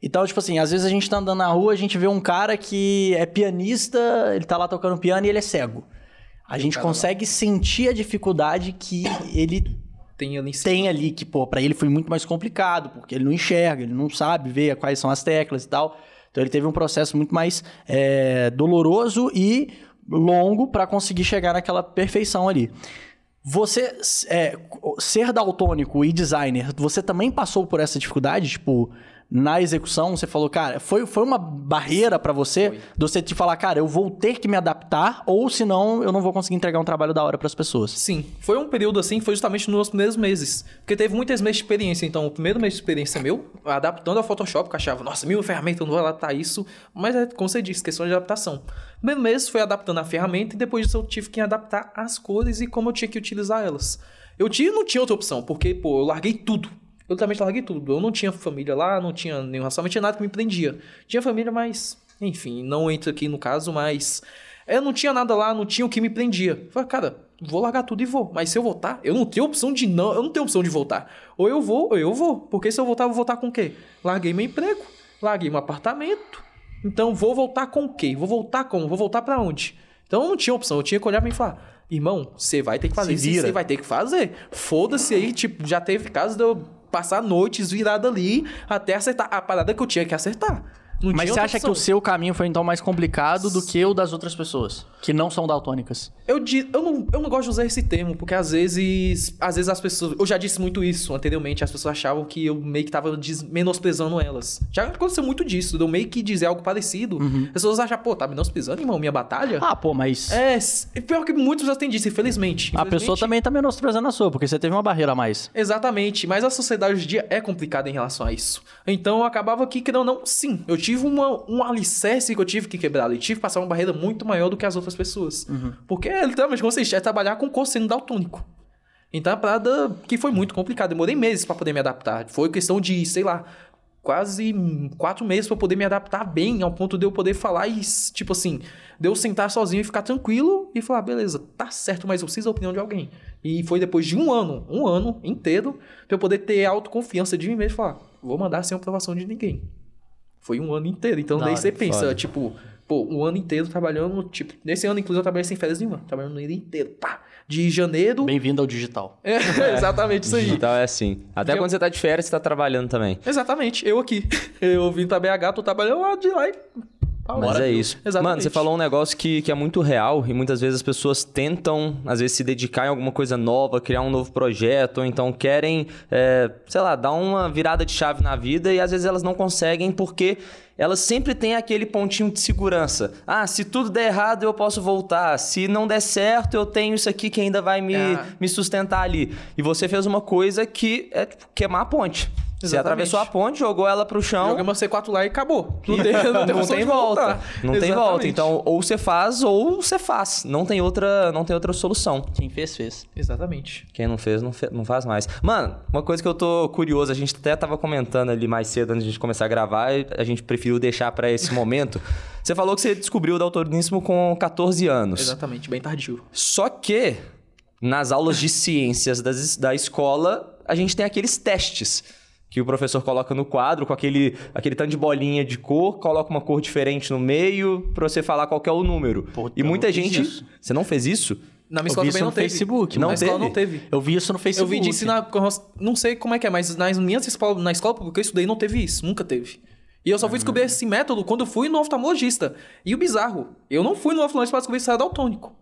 Então, tipo assim, às vezes a gente tá andando na rua, a gente vê um cara que é pianista, ele tá lá tocando piano e ele é cego. A gente consegue sentir a dificuldade que ele Tem ali em cima. tem ali, que, pô, pra ele foi muito mais complicado, porque ele não enxerga, ele não sabe ver quais são as teclas e tal. Então ele teve um processo muito mais é, doloroso e longo pra conseguir chegar naquela perfeição ali. Você é, ser daltônico e designer, você também passou por essa dificuldade? Tipo, na execução, você falou, cara, foi, foi uma barreira pra você? Foi. De você te falar, cara, eu vou ter que me adaptar, ou senão eu não vou conseguir entregar um trabalho da hora pras pessoas. Sim, foi um período assim, foi justamente nos primeiros meses. Porque teve muitos meses de experiência. Então, o primeiro mês de experiência meu, adaptando ao Photoshop, que eu achava, nossa, mil ferramentas, eu não vou adaptar isso. Mas é, como você disse, questão de adaptação. Primeiro mês foi adaptando a ferramenta e depois disso eu tive que adaptar as cores e como eu tinha que utilizar elas. Eu tinha, não tinha outra opção, porque, pô, eu larguei tudo. Eu literalmente larguei tudo. Eu não tinha família lá, não tinha nenhum relacionamento, não tinha nada que me prendia. Tinha família, mas, enfim, não entra aqui no caso, mas. Eu não tinha nada lá, não tinha o que me prendia. Eu Falei, cara, vou largar tudo e vou. Mas se eu voltar, eu não tenho opção de não. Eu não tenho opção de voltar. Ou eu vou, ou eu vou. Porque se eu voltar, eu vou voltar com o quê? Larguei meu emprego, larguei meu apartamento. Então vou voltar com o quê? Vou voltar como? Vou voltar pra onde? Então eu não tinha opção. Eu tinha que olhar pra mim e falar: irmão, você vai ter que fazer Se isso, você vai ter que fazer. Foda-se aí, tipo, já teve casos de eu passar noites virado ali até acertar a parada que eu tinha que acertar. Não Mas você acha que o opção. seu caminho foi então mais complicado do que o das outras pessoas, que não são daltônicas? Eu, di- eu, não, eu não gosto de usar esse termo, porque às vezes. Às vezes as pessoas. Eu já disse muito isso anteriormente, as pessoas achavam que eu meio que tava menosprezando elas. Já aconteceu muito disso, de eu meio que dizer algo parecido. As pessoas acham, pô, tá menosprezando, irmão, minha batalha? Ah, pô, mas É, pior que muitos já têm disso, infelizmente. a pessoa Infelizmente, também tá menosprezando a sua, porque você teve uma barreira a mais. Exatamente, mas a sociedade hoje em dia é complicada em relação a isso. Então eu acabava que, querendo ou não, sim, eu tive uma, um alicerce que eu tive que quebrar ali. Tive que passar uma barreira muito maior do que as outras pessoas. Porque, literalmente, como você disse, é trabalhar com cosseno daltônico. Então é uma parada que foi muito complicada. Demorei meses pra poder me adaptar. Foi questão de, sei lá, quase quatro meses pra poder me adaptar bem, ao ponto de eu poder falar e, tipo assim, de eu sentar sozinho e ficar tranquilo e falar, beleza, tá certo, mas eu preciso da opinião de alguém. E foi depois de um ano, um ano inteiro, pra eu poder ter autoconfiança de mim mesmo e falar, vou mandar sem aprovação de ninguém. Foi um ano inteiro. Então Da daí você pensa, foda. tipo, pô, um ano inteiro trabalhando, tipo, nesse ano, inclusive, eu trabalhei sem férias nenhuma, trabalhando no ano inteiro, pá. De janeiro. Bem-vindo ao digital. É, exatamente isso aí. Digital é assim. Até Porque- quando você tá de férias, você tá trabalhando também. Exatamente, eu aqui. Eu vim pra BH, tô trabalhando lá de lá e. Mas Bora. é isso. Exatamente. Mano, você falou um negócio que, que é muito real e muitas vezes as pessoas tentam, às vezes, se dedicar em alguma coisa nova, criar um novo projeto, ou então querem, é, sei lá, dar uma virada de chave na vida e às vezes elas não conseguem porque elas sempre têm aquele pontinho de segurança. Ah, se tudo der errado, eu posso voltar. Se não der certo, eu tenho isso aqui que ainda vai me, Ah. me sustentar ali. E você fez uma coisa que é tipo, queimar a ponte. Você Exatamente. atravessou a ponte, jogou ela pro chão. Joguei meu C4 lá e acabou. Não tem, não tem, não tem volta. voltar. Não tem Exatamente. volta. Então, ou você faz ou você faz. Não tem outra, não tem outra solução. Quem fez, fez. Exatamente. Quem não fez, não, fe- não faz mais. Mano, uma coisa que eu tô curioso, a gente até tava comentando ali mais cedo antes de a gente começar a gravar, a gente preferiu deixar pra esse momento. Você falou que você descobriu o daltonismo com 14 anos. Exatamente, bem tardio. Só que nas aulas de ciências das- da escola, a gente tem aqueles testes que o professor coloca no quadro com aquele, aquele tanto de bolinha de cor, coloca uma cor diferente no meio pra você falar qual que é o número. Puta, e eu muita gente. isso. Você não fez isso? Na minha Eu escola também no não teve. Facebook, Não na escola teve? não teve. Eu vi isso no Eu Facebook. vi disso na, não sei como é que é, mas nas minhas escolas, na escola pública que eu estudei não teve isso, nunca teve. E eu só fui descobrir esse método quando eu fui no oftalmologista. E o bizarro, eu não fui no oftalmologista pra descobrir se era daltônico.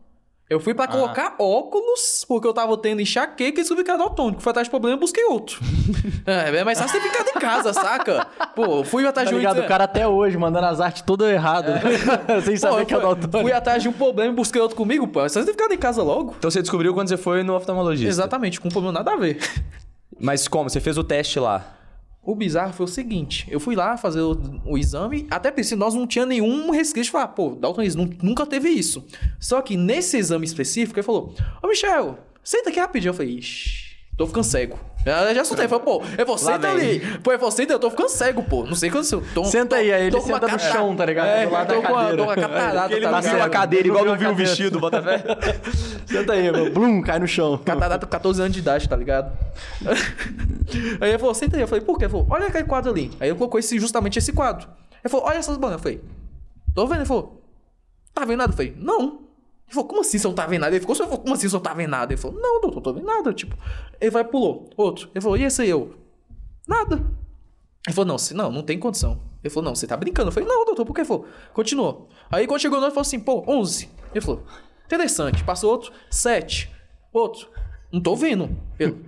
Eu fui pra colocar óculos, porque eu tava tendo enxaqueca e descobri que era daltônico. Fui atrás de problema e busquei outro. é, é mais fácil ter ficado em casa, saca? Pô, fui atrás Tá de um... ligado? O cara até hoje mandando as artes tudo errado. Sem Pô, saber eu que é daltônico. fui atrás de um problema e busquei outro comigo, pô. É só você ter ficado em casa logo. Então você descobriu quando você foi no oftalmologista. Exatamente, com um problema nada a ver. Mas como? Você fez o teste lá. O bizarro foi o seguinte, eu fui lá fazer o, o exame, até pensei, nós não tinha nenhum resquício falar, pô, daltonismo, nu- nunca teve isso. Só que nesse exame específico, ele falou, ô Michel, senta aqui rapidinho. Eu falei, ixi, tô ficando cego. Eu já assustei, falei, pô, eu vou senta ali. Pô, eu vou senta, eu tô ficando cego, pô. Não sei quando eu tô. Senta aí, aí ele senta no chão, tá ligado? É, lado tô com cadeira. tô com uma catarata, Ele tá não viu ligado? a cadeira igual não viu o vestido, bota fé. Senta aí, meu. Blum, cai no chão. Catarata com 14 anos de idade, tá ligado? aí ele falou, senta aí. Eu falei, por quê? Ele falou, olha aquele quadro ali. Aí ele colocou esse, justamente esse quadro. Ele falou, olha essas bancas. Eu falei, tô vendo. Ele falou, tá vendo nada? Eu falei, não. Ele falou, como assim você não tá vendo nada? Ele ficou, "Você falou, como assim você não tá vendo nada? Ele falou, não, doutor, tô vendo nada. Tipo, ele vai, pulou. Outro. Ele falou, e esse aí? Eu, nada. Ele falou, não, você, não, não tem condição. Ele falou, não, você tá brincando. Eu falei, não, doutor, por que? Ele continuou. Aí quando chegou no ele falou assim, pô, 11. Ele falou, interessante. Passou outro, 7. Outro, não tô vendo. Ele,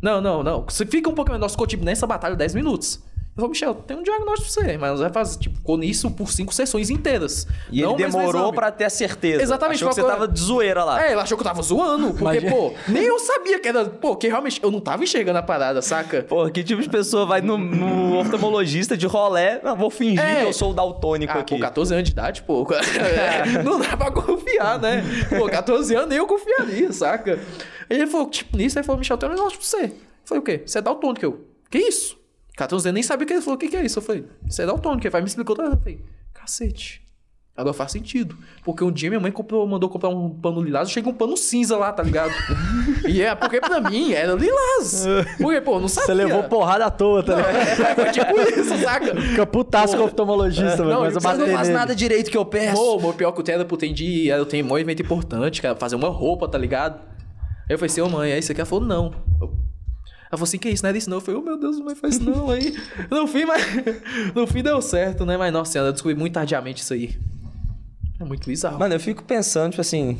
não, não, não. Você fica um pouquinho, nós ficou tipo nessa batalha 10 minutos. Eu falei, Michel, tem um diagnóstico pra você, mas vai fazer, tipo, com isso por cinco sessões inteiras. E Não ele demorou pra ter a certeza. Exatamente, Achou que você tava de zoeira lá. É, ele achou que eu tava zoando, porque, Imagina- pô, nem eu sabia que era. Pô, que realmente eu não tava enxergando a parada, saca? Porra, que tipo de pessoa vai no, no oftalmologista de rolé? Não, vou fingir É. que eu sou o daltônico Ah, aqui. pô, 14 anos de idade, pô. é, não dá pra confiar, né? Pô, 14 anos nem eu confiaria, saca? Ele falou, tipo, nisso, aí falou, Michel, tem um negócio pra você. Eu falei, o quê? Você é daltônico? Eu, que isso? 14 anos nem sabia o que ele falou, o que, que é isso? Eu falei, você é daltônico. Ele vai me explicou, eu falei, cacete. Agora faz sentido. Porque um dia minha mãe comprou, mandou comprar um pano lilás, chega um pano cinza lá, tá ligado? e é porque pra mim era lilás. Porque, pô, não sabia. Você levou porrada à toa, tá ligado? É, foi tipo isso, saca? Fica putaço com o oftalmologista, mano. não, a você não faz nada direito que eu peço. Pô, pior que eu tenho de. Eu tenho um evento importante, cara, fazer uma roupa, tá ligado? Aí eu falei ô mãe, aí você quer? Ela falou, não. Eu- Ela falou assim, que isso, não é isso não. Eu falei, oh meu Deus, mãe, faz isso não. Aí, no fim, mas. No fim deu certo, né? Mas, nossa senhora, eu descobri muito tardiamente isso aí. É muito bizarro. Mano, eu fico pensando, tipo assim.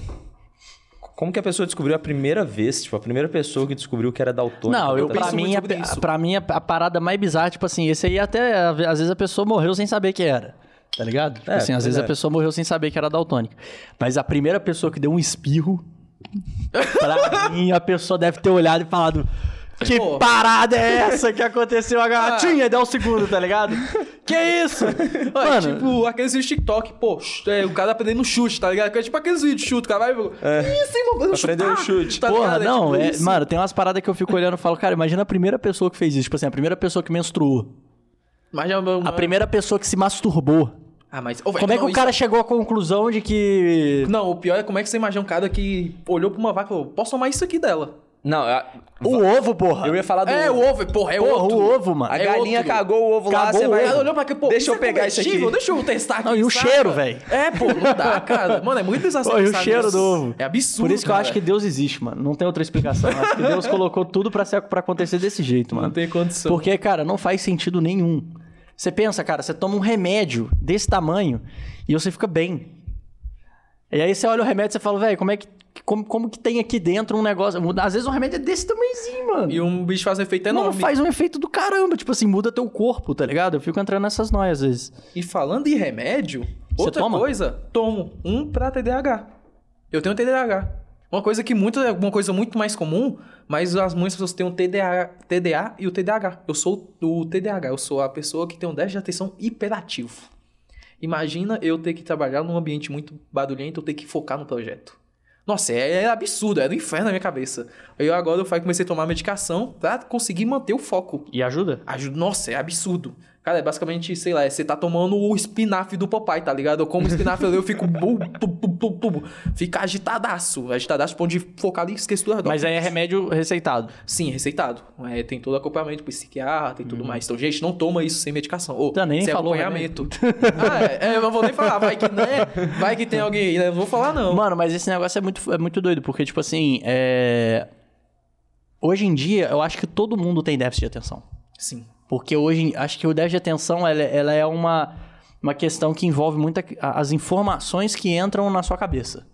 Como que a pessoa descobriu a primeira vez? Tipo, a primeira pessoa que descobriu que era daltônico. Não, eu, pra mim, a, isso. pra mim, a, a parada mais bizarra, tipo assim, esse aí até, às vezes a pessoa morreu sem saber que era. Tá ligado? Tipo É, assim, às vezes é. a pessoa morreu sem saber que era daltônica. Mas a primeira pessoa que deu um espirro, pra mim, a pessoa deve ter olhado e falado. Que Pô. parada é essa que aconteceu a gatinha? E deu um segundo, tá ligado? que isso? Olha, Mano, tipo, aqueles vídeos de TikTok, pô, é, o cara aprendendo chute, tá ligado? É tipo aqueles vídeos de chute, o cara vai. Isso, hein, mano, Aprendeu o chute. Tá Porra, ligado? É não, tipo é- isso. mano, tem umas paradas que eu fico olhando e falo, cara, imagina a primeira pessoa que fez isso. Tipo assim, a primeira pessoa que menstruou. Mas já, A primeira pessoa que se masturbou. Ah, mas. ô, velho, Como é que não, o isso- cara chegou à conclusão de que. Não, o pior é como é que você imagina um cara que olhou pra uma vaca e falou: posso tomar isso aqui dela? Não, a- O ovo, porra! eu ia falar do É, ovo. o ovo, porra, é Porra, outro. o ovo, mano. A É galinha outro. cagou o ovo lá, Cagou você o vai... Ela olhou pra? Pô, Deixa eu é pegar isso aqui. comestível? Deixa eu testar aqui. Não, e o saca? cheiro, velho? É, pô, não dá, cara. Mano, é muito. Pô, você e o cheiro do ovo. É absurdo. Por isso que eu cara. acho que Deus existe, mano. Não tem outra explicação. Eu acho que Deus colocou tudo pra, ser, pra acontecer desse jeito, mano. Não tem condição. Porque, cara, não faz sentido nenhum. Você pensa, cara, você toma um remédio desse tamanho e você fica bem. E aí você olha o remédio e você fala, velho, como é que. Como, como que tem aqui dentro um negócio. Às vezes um remédio é desse tamanhozinho, mano. E um bicho faz um efeito Não, enorme. faz um efeito do caramba. Tipo assim, muda teu corpo, tá ligado? Eu fico entrando nessas noias às vezes. E falando em remédio, Você outra toma? coisa, tomo um pra TDAH. Eu tenho TDAH. Uma coisa que muito, é uma coisa muito mais comum, mas as muitas pessoas têm o TDA, TDA e o TDAH. Eu sou o TDAH, eu sou a pessoa que tem um déficit de atenção hiperativo. Imagina eu ter que trabalhar num ambiente muito barulhento, eu ter que focar no projeto. Nossa, é, é absurdo, é do inferno na minha cabeça. Eu agora eu comecei a tomar medicação pra conseguir manter o foco. E ajuda? Ajuda. Nossa, é absurdo. Cara, é basicamente, sei lá, é você tá tomando o espinafre do papai, tá ligado? Eu como espinafre ali, eu fico. bu, bu, bu, bu, fica agitadaço. Agitadaço, ponto de focar ali e esquecer tudo. Mas aí é remédio receitado. Sim, receitado. É, tem todo acompanhamento psiquiatra e tudo mais. Então, gente, não toma isso sem medicação. Ou Tá, nem sem falou acompanhamento. ah, é, é, eu não vou nem falar. Vai que, né? Vai que tem alguém aí, né? Eu não vou falar, não. Mano, mas esse negócio é muito, é muito doido, porque, tipo assim, é... Hoje em dia, eu acho que todo mundo tem déficit de atenção. Sim. Porque hoje, acho que o déficit de atenção, ela, ela é uma, uma questão que envolve muito a- as informações que entram na sua cabeça.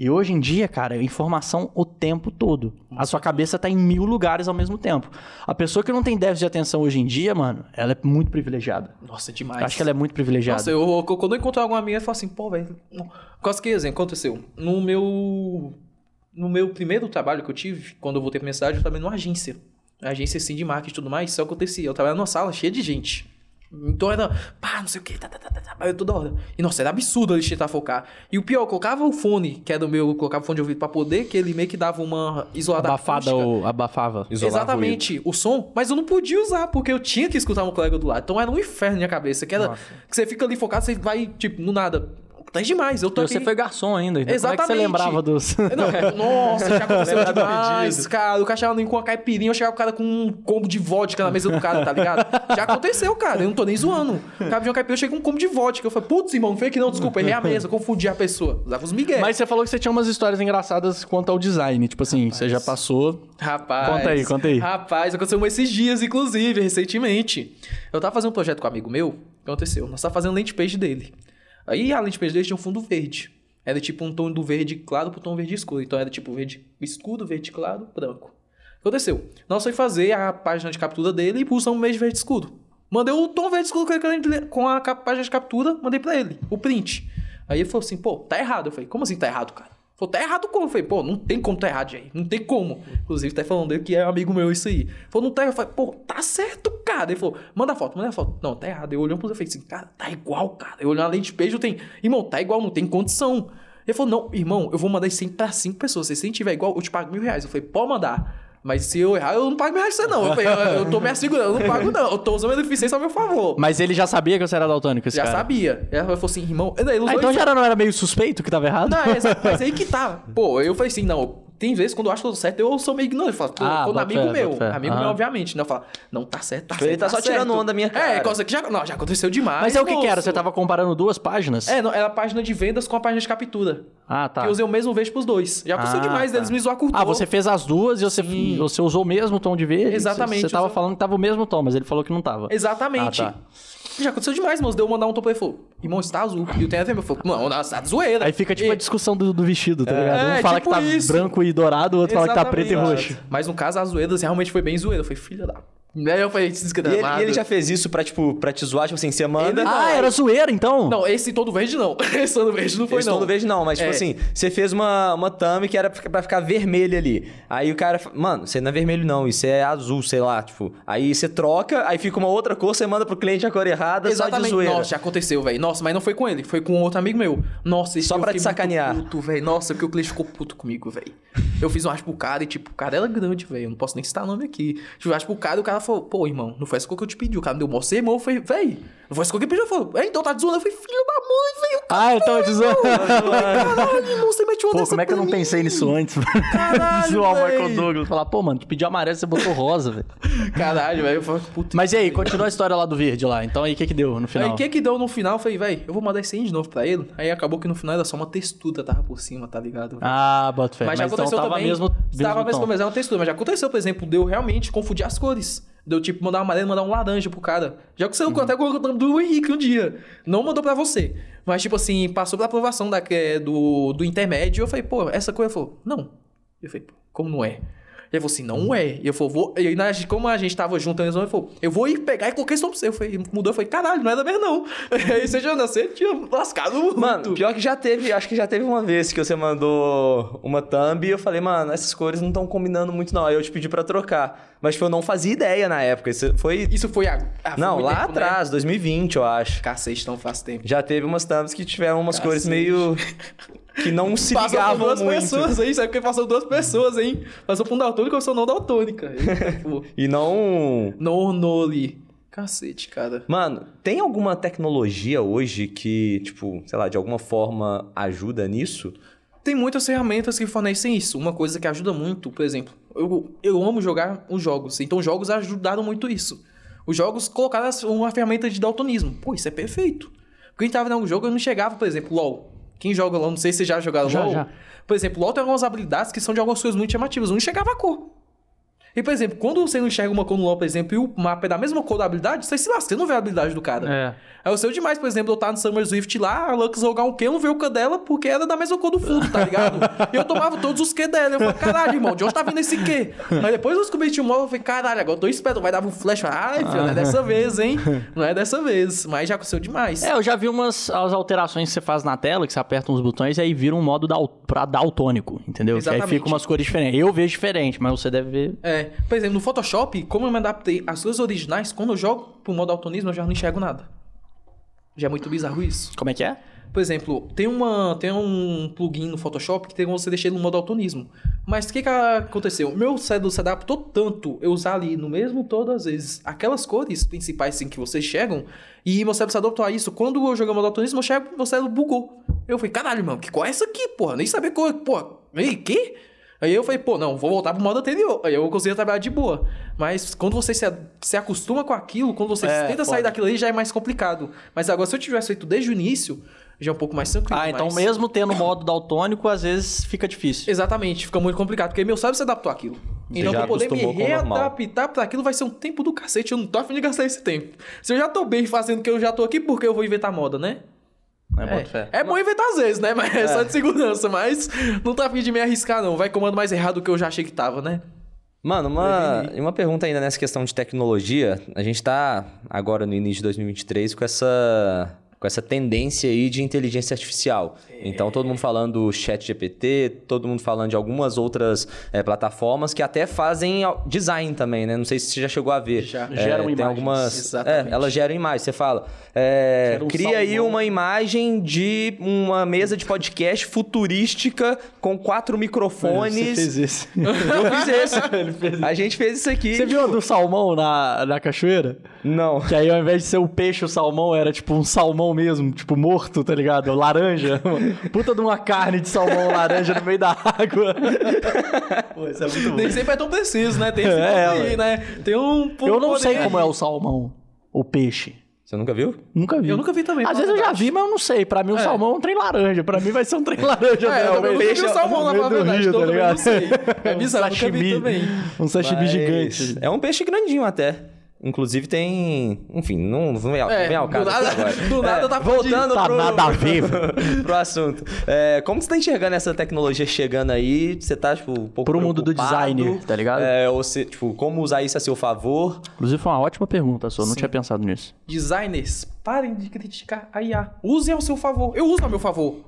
E hoje em dia, cara, é informação o tempo todo. A sua cabeça tá em mil lugares ao mesmo tempo. A pessoa que não tem déficit de atenção hoje em dia, mano, ela é muito privilegiada. Nossa, demais. Acho que ela é muito privilegiada. Nossa, eu, eu- quando eu encontro alguma amiga, eu falo assim, pô, velho. Quase que exemplo, aconteceu. No meu. No meu primeiro trabalho que eu tive, quando eu voltei pra minha cidade, eu trabalhei numa agência. Agência assim de marketing e tudo mais, isso acontecia. Eu trabalhava numa sala cheia de gente. Então era, pá, não sei o que, tá, tá, tá, tá, tá, eu toda hora. E nossa, era absurdo ele tentar focar. E o pior, eu colocava o fone, que era o meu, eu colocava o fone de ouvido pra poder, que ele meio que dava uma isolada Abafada ou abafava. Isolar Exatamente, o som, mas eu não podia usar, porque eu tinha que escutar um colega do lado. Então era um inferno na minha cabeça. Que, era, que você fica ali focado, você vai, tipo, no nada. Tá demais, eu tô E você aqui- foi garçom ainda. então Exatamente. Como é que você lembrava dos... Não, nossa, já aconteceu demais, cara. O cara chegava com uma caipirinha, eu chegava com o cara com um combo de vodka na mesa do cara, tá ligado? Já aconteceu, cara. Eu não tô nem zoando. O cara pediu uma caipirinha, eu cheguei com um combo de vodka. Eu falei, putz, irmão, não foi aqui não, desculpa, errei a mesa, confundi a pessoa. Usava os migué. Mas você falou que você tinha umas histórias engraçadas quanto ao design. Tipo assim, você já passou... Rapaz. Conta aí, conta aí. Rapaz, aconteceu esses dias, inclusive, recentemente. Eu tava fazendo um projeto com um amigo meu, o que aconteceu? Nós tava fazendo lente page dele. Aí a lente dele tinha um fundo verde. Era tipo um tom do verde claro pro tom verde escuro. Então era tipo verde escuro, verde claro, branco. Aconteceu? Nós foi fazer a página de captura dele e usamos um mês verde escuro. Mandei o tom verde escuro com a- página de captura, mandei pra ele, o print. Aí ele falou assim, pô, tá errado. Eu falei, como assim tá errado, cara? Falou, tá errado como? Eu falei, pô, não tem como tá errado, gente. Não tem como. Inclusive, tá falando dele que é amigo meu isso aí. Falou, não tá errado. Eu falei, pô, tá certo, cara. Ele falou, manda foto, manda foto. Não, tá errado. Eu olhei pro eu falei assim, cara, tá igual, cara. Eu olhei na lente peixe, tenho, irmão, tá igual, não tem condição. Ele falou, não, irmão, eu vou mandar isso pra cinco pessoas. Se você tiver igual, eu te pago mil reais. Eu falei, pode mandar. Mas se eu errar, eu não pago pra você, não. Eu, falei, eu, eu tô me assegurando, eu não pago, não. Eu tô usando a deficiência a meu favor. Mas ele já sabia que você era daltônico, esse Já cara? sabia. Ela falou assim, irmão. Ah, então isso- já era- não era meio suspeito que tava errado? não, é exato, mas aí que tá. Pô, eu falei assim, não, tem vezes quando eu acho que tô certo, eu sou meio ignorante. Eu falo, pô, Ah, quando amigo fé, meu, amigo meu, Aham. obviamente, né? Eu falo, não, tá certo, tá Ele certo. tá só tirando certo. onda da minha É, cara. coisa que já, não, já aconteceu demais. Mas é o que que era? Você tava comparando duas páginas? É, não, era a página de vendas com a página de captura. Ah, tá. Que eu usei o mesmo verde pros dois. Já aconteceu Ah, demais tá. deles me zoar com o Ah, tom. você fez as duas e você, você usou o mesmo tom de verde? Exatamente, Você, você tava usou- falando que tava o mesmo tom, mas ele falou que não tava. Exatamente. Ah, tá. Já aconteceu demais, moço. Deu eu mandar um ele e falou, irmão, isso tá azul. E o TNT me falou, não, tá de zoeira. Aí fica tipo E- a discussão do, do vestido, tá ligado? Um É, fala tipo que tá isso. branco e dourado, o outro fala que tá preto e Exatamente. roxo. Mas no caso, as zoeiras realmente foi bem zoeira. Foi filha da... Aí eu falei, E desgramado. ele, e ele já fez isso pra, tipo, pra te zoar, tipo assim, você manda... Ele- Ah, era zoeira, então? Não, esse todo verde não. Esse todo verde não foi, Esse não. do verde não, mas tipo É. assim, você fez uma, uma thumb que era pra ficar vermelha ali. Aí o cara, mano, aí não é vermelho não, isso é azul, sei lá, tipo. Aí você troca, aí fica uma outra cor, você manda pro cliente a cor errada, só de Exatamente. zoeira. Nossa, já aconteceu, velho. Nossa, mas não foi com ele. Foi com outro amigo meu. Nossa, esse Só pra te sacanear. Puto, velho. Nossa, porque o cliente ficou puto comigo, velho. Eu fiz um cara e, tipo, o cara era grande, velho. Eu não posso nem citar nome aqui. Fiz um arte pro cara e cara falou, pô, irmão, não foi essa cor que eu te pedi. O cara me deu mó não foi essa eu pedi. Ele falou, é, então tá te zoando. Eu falei, filho da mãe, velho. Ah, eu tava te zoando. Caralho, irmão, você mete uma Pô, como é que eu não mim? pensei nisso antes? Caralho, Zoar o. Michael Douglas. Falar, pô, mano, tu pediu amarelo, você botou rosa, velho. Caralho, velho. Eu falei, puta. Mas e aí, continua a história lá do verde lá. Então aí, o que que deu no final? Aí o que que deu no final? Eu falei, velho, eu vou mandar esse aí de novo pra ele. Aí acabou que no final era só uma textura, tava por cima, tá ligado? velho? Ah, bota fé. Mas já então aconteceu tava também. mesmo, mesmo tava mesmo mas era uma textura. Mas já aconteceu, por exemplo, deu realmente confundir as cores. Deu tipo mandar um amarelo, mandar um laranja pro cara. Já aconteceu Uhum. até com o nome do Henrique um dia. Não mandou pra você. Mas, tipo assim, passou pela aprovação da, é, do, do intermédio. Eu falei, pô, essa cor. Ele falou, não. Eu falei, pô, como não é? Ele falou assim, não é. E eu falei, vou. E na- como a gente tava junto, ele falou, eu vou ir pegar e coloquei nome pra você. Eu falei, mudou. Eu falei, caralho, não era mesmo, não. Aí você já nasceu, tinha lascado muito. Mano, pior que já teve, acho que já teve uma vez que você mandou uma thumb e eu falei, mano, essas cores não estão combinando muito não. Aí eu te pedi pra trocar. Mas tipo, eu não fazia ideia na época. Isso foi... Isso foi a. foi não, muito lá tempo, né? atrás, 2020, eu acho. Cacete, não faz tempo. Já teve umas thumbs que tiveram umas cores Cacete. meio... Que não se Passou por ligavam duas muito. pessoas, hein? Sabe porque passou duas pessoas, hein? Passou por um daltônico, eu sou não daltônica. E não... não ornou ali. Cacete, cara. Mano, tem alguma tecnologia hoje que, tipo, sei lá, de alguma forma ajuda nisso? Tem muitas ferramentas que fornecem isso. Uma coisa que ajuda muito, por exemplo, eu, eu amo jogar os jogos. Então, jogos ajudaram muito isso. Os jogos colocaram uma ferramenta de daltonismo. Pô, isso é perfeito. Porque a gente tava em algum jogo, eu não chegava, por exemplo, LOL. Quem joga LOL, não sei se já jogaram Já, LOL. já. Por exemplo, LOL tem algumas habilidades que são de algumas coisas muito chamativas. Não chegava a cor. E, por exemplo, quando você não enxerga uma cor no LoL, por exemplo, e o mapa é da mesma cor da habilidade, você se lasca, você não vê a habilidade do cara. É. Aí eu sei demais, por exemplo, eu tava no Summer Swift lá, a Lux jogar um Q, eu não vi o Q dela porque era da mesma cor do fundo, tá ligado? e eu tomava todos os Q dela. Eu falei, caralho, irmão, de onde tá vindo esse Q? Mas depois eu descobri que um modo, eu falei, caralho, agora eu tô esperto, vai dar um flash. Ai, filho, não é dessa vez, hein? Não é dessa vez. Mas já aconteceu demais. É, eu já vi umas as alterações que você faz na tela, que você aperta uns botões e aí vira um modo dal, pra daltônico, entendeu? Que aí Exatamente. fica umas cores diferentes. Eu vejo diferente, mas você deve ver. É, É, por exemplo, no Photoshop, como eu me adaptei às coisas originais, quando eu jogo pro modo daltonismo, eu já não enxergo nada. Já é muito bizarro isso. Como é que é? Por exemplo, tem, uma, tem um plugin no Photoshop que tem como você deixar ele no modo daltonismo. Mas o que, que aconteceu? Meu cérebro se adaptou tanto eu usar ali no mesmo todas as vezes aquelas cores principais assim, que vocês chegam, e meu cérebro se adaptou a isso. Quando eu joguei o modo chego, meu cérebro bugou. Eu falei, caralho, mano, que qual é essa aqui, porra? Nem sabia qual, porra. Ei, que? Aí eu falei, pô, não, vou voltar pro modo anterior. Aí eu consegui trabalhar de boa. Mas quando você se, se acostuma com aquilo, quando você É, tenta foda. sair daquilo ali, já é mais complicado. Mas agora, se eu tivesse feito desde o início, já é um pouco mais tranquilo. Ah, então mas- mesmo tendo modo daltônico, às vezes fica difícil. Exatamente, fica muito complicado, porque meu cérebro se adaptou àquilo. Então, já pra poder me readaptar pra aquilo vai ser um tempo do cacete. Eu não tô afim de gastar esse tempo. Se eu já tô bem fazendo o que eu já tô aqui, por que eu vou inventar moda, né? É, fé. É, é bom inventar às vezes, né? Mas é só de segurança, mas não tá afim de me arriscar, não. Vai comando mais errado do que eu já achei que tava, né? Mano, uma, e uma pergunta ainda nessa questão de tecnologia. A gente tá agora no início de 2023 com essa, com essa tendência aí de inteligência artificial. Então, todo mundo falando do chat GPT, todo mundo falando de algumas outras eh, plataformas que até fazem design também, né? Não sei se você já chegou a ver. Já. Eh, Geram tem imagens. algumas... Exatamente. É, elas geram imagens. Você fala, Gera um cria aí salmão. uma imagem de uma mesa de podcast futurística com quatro microfones. Você fez isso. Eu fiz esse. Ele fez A gente fez isso aqui. Você viu a do salmão na, na cachoeira? Não. Que aí ao invés de ser o peixe, o salmão era tipo um salmão mesmo, tipo morto, tá ligado? Laranja. Puta de uma carne de salmão laranja no meio da água. Pô, isso é muito Nem sempre é tão preciso, né? Tem esse É, ponto aí, né? Tem um pouco Eu não sei como é o salmão, o peixe. Você nunca viu? Nunca vi. Eu nunca vi também, Às vezes eu já vi, mas eu não sei. Pra mim, o salmão é um trem laranja. Pra mim vai ser um trem laranja. É, eu né? nunca vi o peixe salmão, na do verdade, rio, tá eu também não ligado? sei. É bizarro, um sashimi, também. Um sashimi Mas gigante. É um peixe grandinho até. Inclusive tem. Enfim, não, não vem ao, É, ao do caso nada- aqui agora. do nada É, tá voltando Tá pro, nada a ver. pro assunto. É, como você tá enxergando essa tecnologia chegando aí? Você tá, tipo, um pouco. Pro mundo do design, tá ligado? É, ou se, tipo, como usar isso a seu favor? Inclusive foi uma ótima pergunta, só. Não tinha pensado nisso. Designers, parem de criticar a IA. Usem ao seu favor. Eu uso ao meu favor.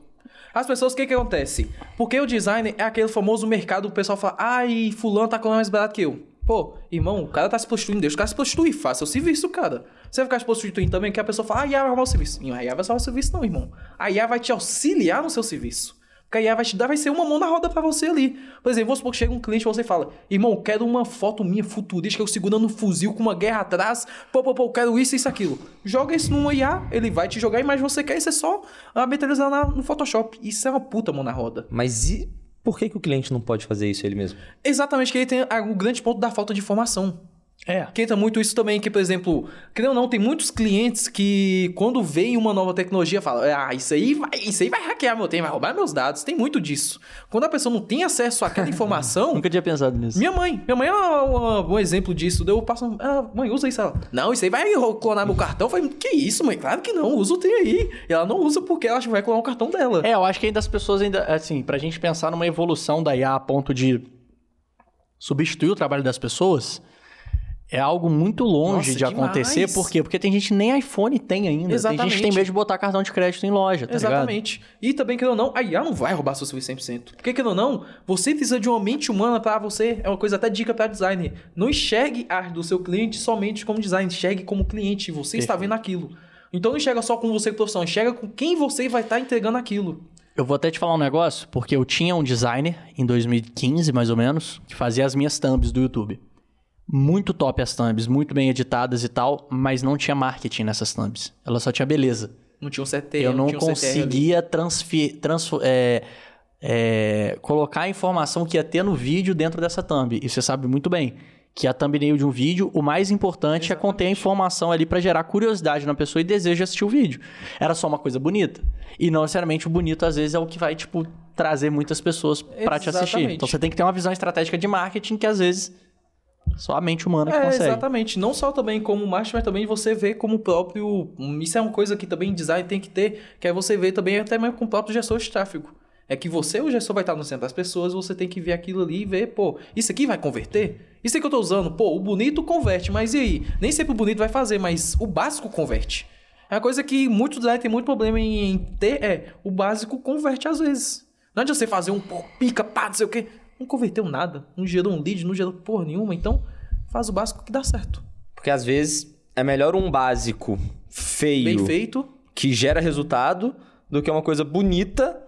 As pessoas, o que que acontece? Porque o design é aquele famoso mercado, o pessoal fala, ai, fulano tá com mais barato que eu. Pô, irmão, o cara tá se prostituindo, deixa o cara se prostituir, faça o serviço, cara. Você vai ficar se prostituindo também, que a pessoa fala, ah, a IA vai arrumar o serviço. Não, a IA vai salvar o serviço não, irmão. A IA vai te auxiliar no seu serviço. Porque a IA vai te dar, vai ser uma mão na roda pra você ali. Por exemplo, vamos supor que chega um cliente e você fala, irmão, quero uma foto minha futurística, eu segurando um fuzil com uma guerra atrás, pô, pô, pô, quero isso, isso, aquilo. Joga isso numa IA, ele vai te jogar que você quer e você só materializar na- no Photoshop. Isso é uma puta mão na roda. Mas e por que, que o cliente não pode fazer isso ele mesmo? Exatamente, que aí tem o grande ponto da falta de informação. É. Que entra muito isso também, que, por exemplo, querendo ou não, tem muitos clientes que, quando veem uma nova tecnologia, falam, ah, isso aí vai, isso aí vai hackear meu tempo, vai roubar meus dados. Tem muito disso. Quando a pessoa não tem acesso àquela informação. Nunca tinha pensado nisso. Minha mãe, minha mãe é uma- um exemplo disso. Eu passo, um, ah, mãe, usa isso. Ela, não, isso aí vai clonar meu cartão. Eu falei, que isso, mãe? Claro que não, usa o tem aí. E ela não usa porque ela acha que vai clonar o cartão dela. É, eu acho que ainda as pessoas ainda, assim, pra gente pensar numa evolução da IA a ponto de substituir o trabalho das pessoas, é algo muito longe Nossa, de acontecer. demais. Por quê? Porque tem gente que nem iPhone tem ainda. Tem gente Exatamente. que tem medo de botar cartão de crédito em loja, tá ligado? Exatamente. E também, querendo ou não, a IA não vai roubar seu serviço 100%. Porque, querendo ou não, você precisa de uma mente humana pra você. É uma coisa até dica pra design. Não enxergue a arte do seu cliente somente como design. Enxergue como cliente. Você está vendo aquilo. Então não enxerga só com você profissão. Enxerga com quem você vai estar entregando aquilo. Eu vou até te falar um negócio, porque eu tinha um designer em 2015, mais ou menos, que fazia as minhas thumbs do YouTube. Muito top as thumbs, muito bem editadas e tal, mas não tinha marketing nessas thumbs. Ela só tinha beleza. Não tinha um CTR, eu não um ali. conseguia transfer, transfo- é, é, colocar a informação que ia ter no vídeo dentro dessa thumb. E você sabe muito bem que a thumbnail de um vídeo, o mais importante é conter a informação ali pra gerar curiosidade na pessoa e desejo de assistir o vídeo. Era só uma coisa bonita. E não necessariamente o bonito, às vezes, é o que vai, tipo, trazer muitas pessoas pra te assistir. Exatamente. Então você tem que ter uma visão estratégica de marketing que, às vezes, só a mente humana que É, consegue. exatamente. Não só também como marketing, mas também você vê como próprio. Isso é uma coisa que também design tem que ter, que é você ver também até mesmo com o próprio gestor de tráfego. É que você, o gestor, vai estar no centro das pessoas, você tem que ver aquilo ali e ver, pô, isso aqui vai converter? Isso aqui que eu tô usando, pô, o bonito converte, mas e aí? Nem sempre o bonito vai fazer, mas o básico converte. É uma coisa que muitos designers têm muito problema em, em ter, é, o básico converte às vezes. Não adianta você fazer um pô, pica, pá, não sei o quê. Não converteu nada, não gerou um lead, não gerou porra nenhuma, então faz o básico que dá certo. Porque às vezes é melhor um básico feio Bem feito, que gera resultado do que uma coisa bonita,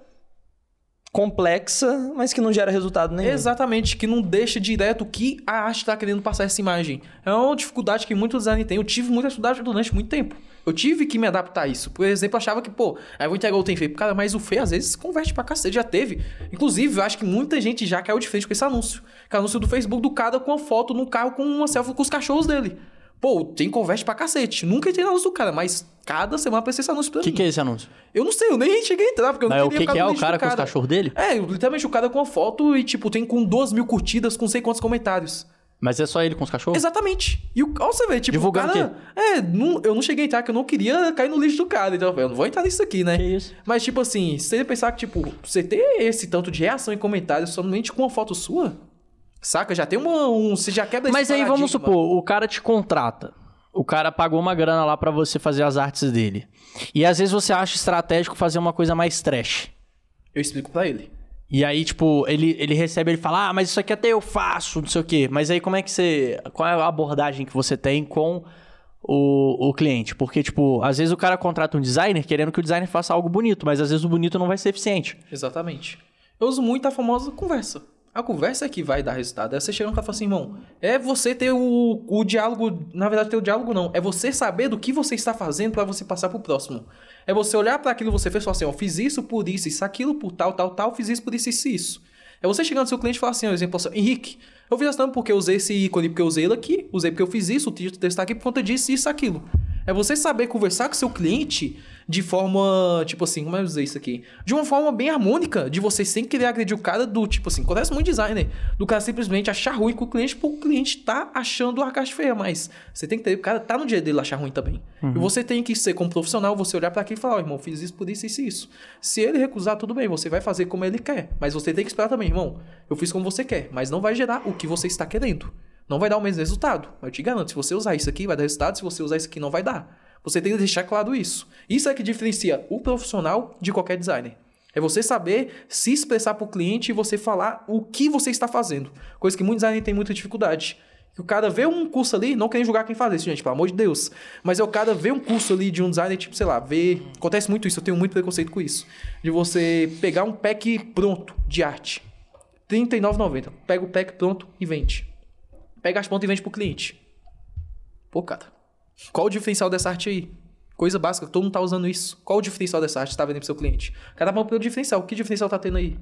complexa, mas que não gera resultado nenhum. Exatamente, que não deixa direto o que a arte está querendo passar essa imagem. É uma dificuldade que muitos designers têm. Eu tive muita dificuldade durante muito tempo. Eu tive que me adaptar a isso. Por exemplo, eu achava que, pô, aí eu vou entregar o tem feio. Cara, mas o feio às vezes converte pra cacete, já teve. Inclusive, eu acho que muita gente já caiu de frente com esse anúncio. Que é o anúncio do Facebook do cara com a foto no carro com uma selfie com os cachorros dele. Pô, tem converte pra cacete. Nunca entrei no anúncio do cara, mas cada semana aparece esse anúncio pra O que, mim. que é esse anúncio? Eu não sei, eu nem cheguei a entrar, porque eu Mas não o queria que, que é o cara do com os cachorros dele? É, literalmente o cara com a foto e, tipo, tem com duas mil curtidas, com não sei quantos comentários. Mas é só ele com os cachorros? Exatamente. E o, ó, você vê, tipo, Divulgando o cara... É, não- eu não cheguei a entrar, que eu não queria cair no lixo do cara. Então, eu falei, eu não vou entrar nisso aqui, né? Que isso? Mas, tipo assim, se você pensar que, tipo, você ter esse tanto de reação em comentários somente com uma foto sua, saca? Já tem uma... Um, você já quebra esse Mas aí vamos supor, o cara te contrata. O cara pagou uma grana lá pra você fazer as artes dele. E às vezes você acha estratégico fazer uma coisa mais trash. Eu explico pra ele. E aí, tipo, ele, ele recebe, ele fala, ah, mas isso aqui até eu faço, não sei o quê. Mas aí como é que você. Qual é a abordagem que você tem com o, o cliente? Porque, tipo, às vezes o cara contrata um designer querendo que o designer faça algo bonito, mas às vezes o bonito não vai ser eficiente. Exatamente. Eu uso muito a famosa conversa. A conversa é que vai dar resultado. Aí você chega no cara e fala assim, irmão, é você ter o, o diálogo. Na verdade, ter o diálogo não. É você saber do que você está fazendo pra você passar pro próximo. É você olhar para aquilo que você fez e falar assim, ó, fiz isso por isso, isso, aquilo por tal, tal, tal, fiz isso por isso, isso, isso. É você chegar no seu cliente e falar assim, ó, exemplo assim, Henrique, eu fiz assim porque eu usei esse ícone, porque eu usei ele aqui, usei porque eu fiz isso, o título está aqui por conta disso, isso, aquilo. É você saber conversar com seu cliente de forma, tipo assim, como é que eu usei isso aqui? De uma forma bem harmônica, de você sem querer agredir o cara do, tipo assim, acontece muito designer, do cara simplesmente achar ruim com o cliente, porque o cliente tá achando a caixa feia, mas você tem que ter, o cara tá no dia dele achar ruim também. E você tem que ser como profissional, você olhar para aquilo e falar, ó, irmão, fiz isso por isso, isso e isso. Se ele recusar, tudo bem, você vai fazer como ele quer, mas você tem que esperar também, irmão, eu fiz como você quer, mas não vai gerar o que você está querendo. Não vai dar o mesmo resultado. Eu te garanto, se você usar isso aqui, vai dar resultado, se você usar isso aqui, não vai dar. Você tem que deixar claro isso. Isso é que diferencia o profissional de qualquer designer. É você saber se expressar para o cliente e você falar o que você está fazendo. Coisa que muitos designers têm muita dificuldade. O cara vê um curso ali, não querem julgar quem faz isso, gente, pelo amor de Deus. Mas é o cara vê um curso ali de um designer, tipo, sei lá, vê. Acontece muito isso, eu tenho muito preconceito com isso. De você pegar um pack pronto de arte. R$ 39,90. Pega o pack pronto e vende. Pega as pontas e vende pro cliente. Pô, cara. Qual o diferencial dessa arte aí? Coisa básica, todo mundo tá usando isso. Qual o diferencial dessa arte que tá vendendo pro seu cliente? Cada um pelo diferencial. Que diferencial tá tendo aí?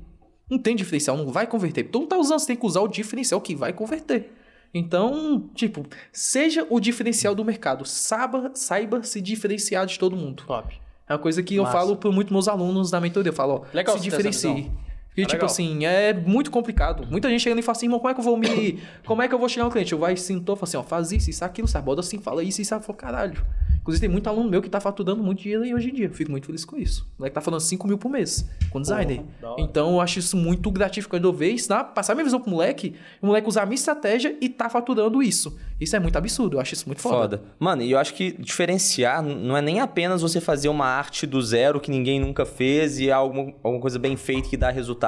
Não tem diferencial, não vai converter. Todo mundo tá usando, você tem que usar o diferencial que vai converter. Então, tipo, seja o diferencial do mercado. Saiba, saiba se diferenciar de todo mundo. Top. É uma coisa que eu Massa. falo para muitos meus alunos na mentoria. Eu falo, ó, Legal se diferencie. E, É tipo legal. assim, é muito complicado. Muita gente chega e fala assim, irmão, como é que eu vou me. Como é que eu vou chegar no cliente? Eu vai sentou, fala assim, ó, faz isso, isso, aquilo, sabe? Bota assim, fala isso, isso, eu falo, caralho. Inclusive, tem muito aluno meu que tá faturando muito dinheiro aí hoje em dia. Eu fico muito feliz com isso. O moleque tá falando 5 mil por mês com designer. hora. Então, eu acho isso muito gratificante eu ver, ensinar, passar minha visão pro moleque, o moleque usar a minha estratégia e tá faturando isso. Isso é muito absurdo, eu acho isso muito foda. Foda. Mano, e eu acho que diferenciar não é nem apenas você fazer uma arte do zero que ninguém nunca fez e é alguma, alguma coisa bem feita que dá resultado.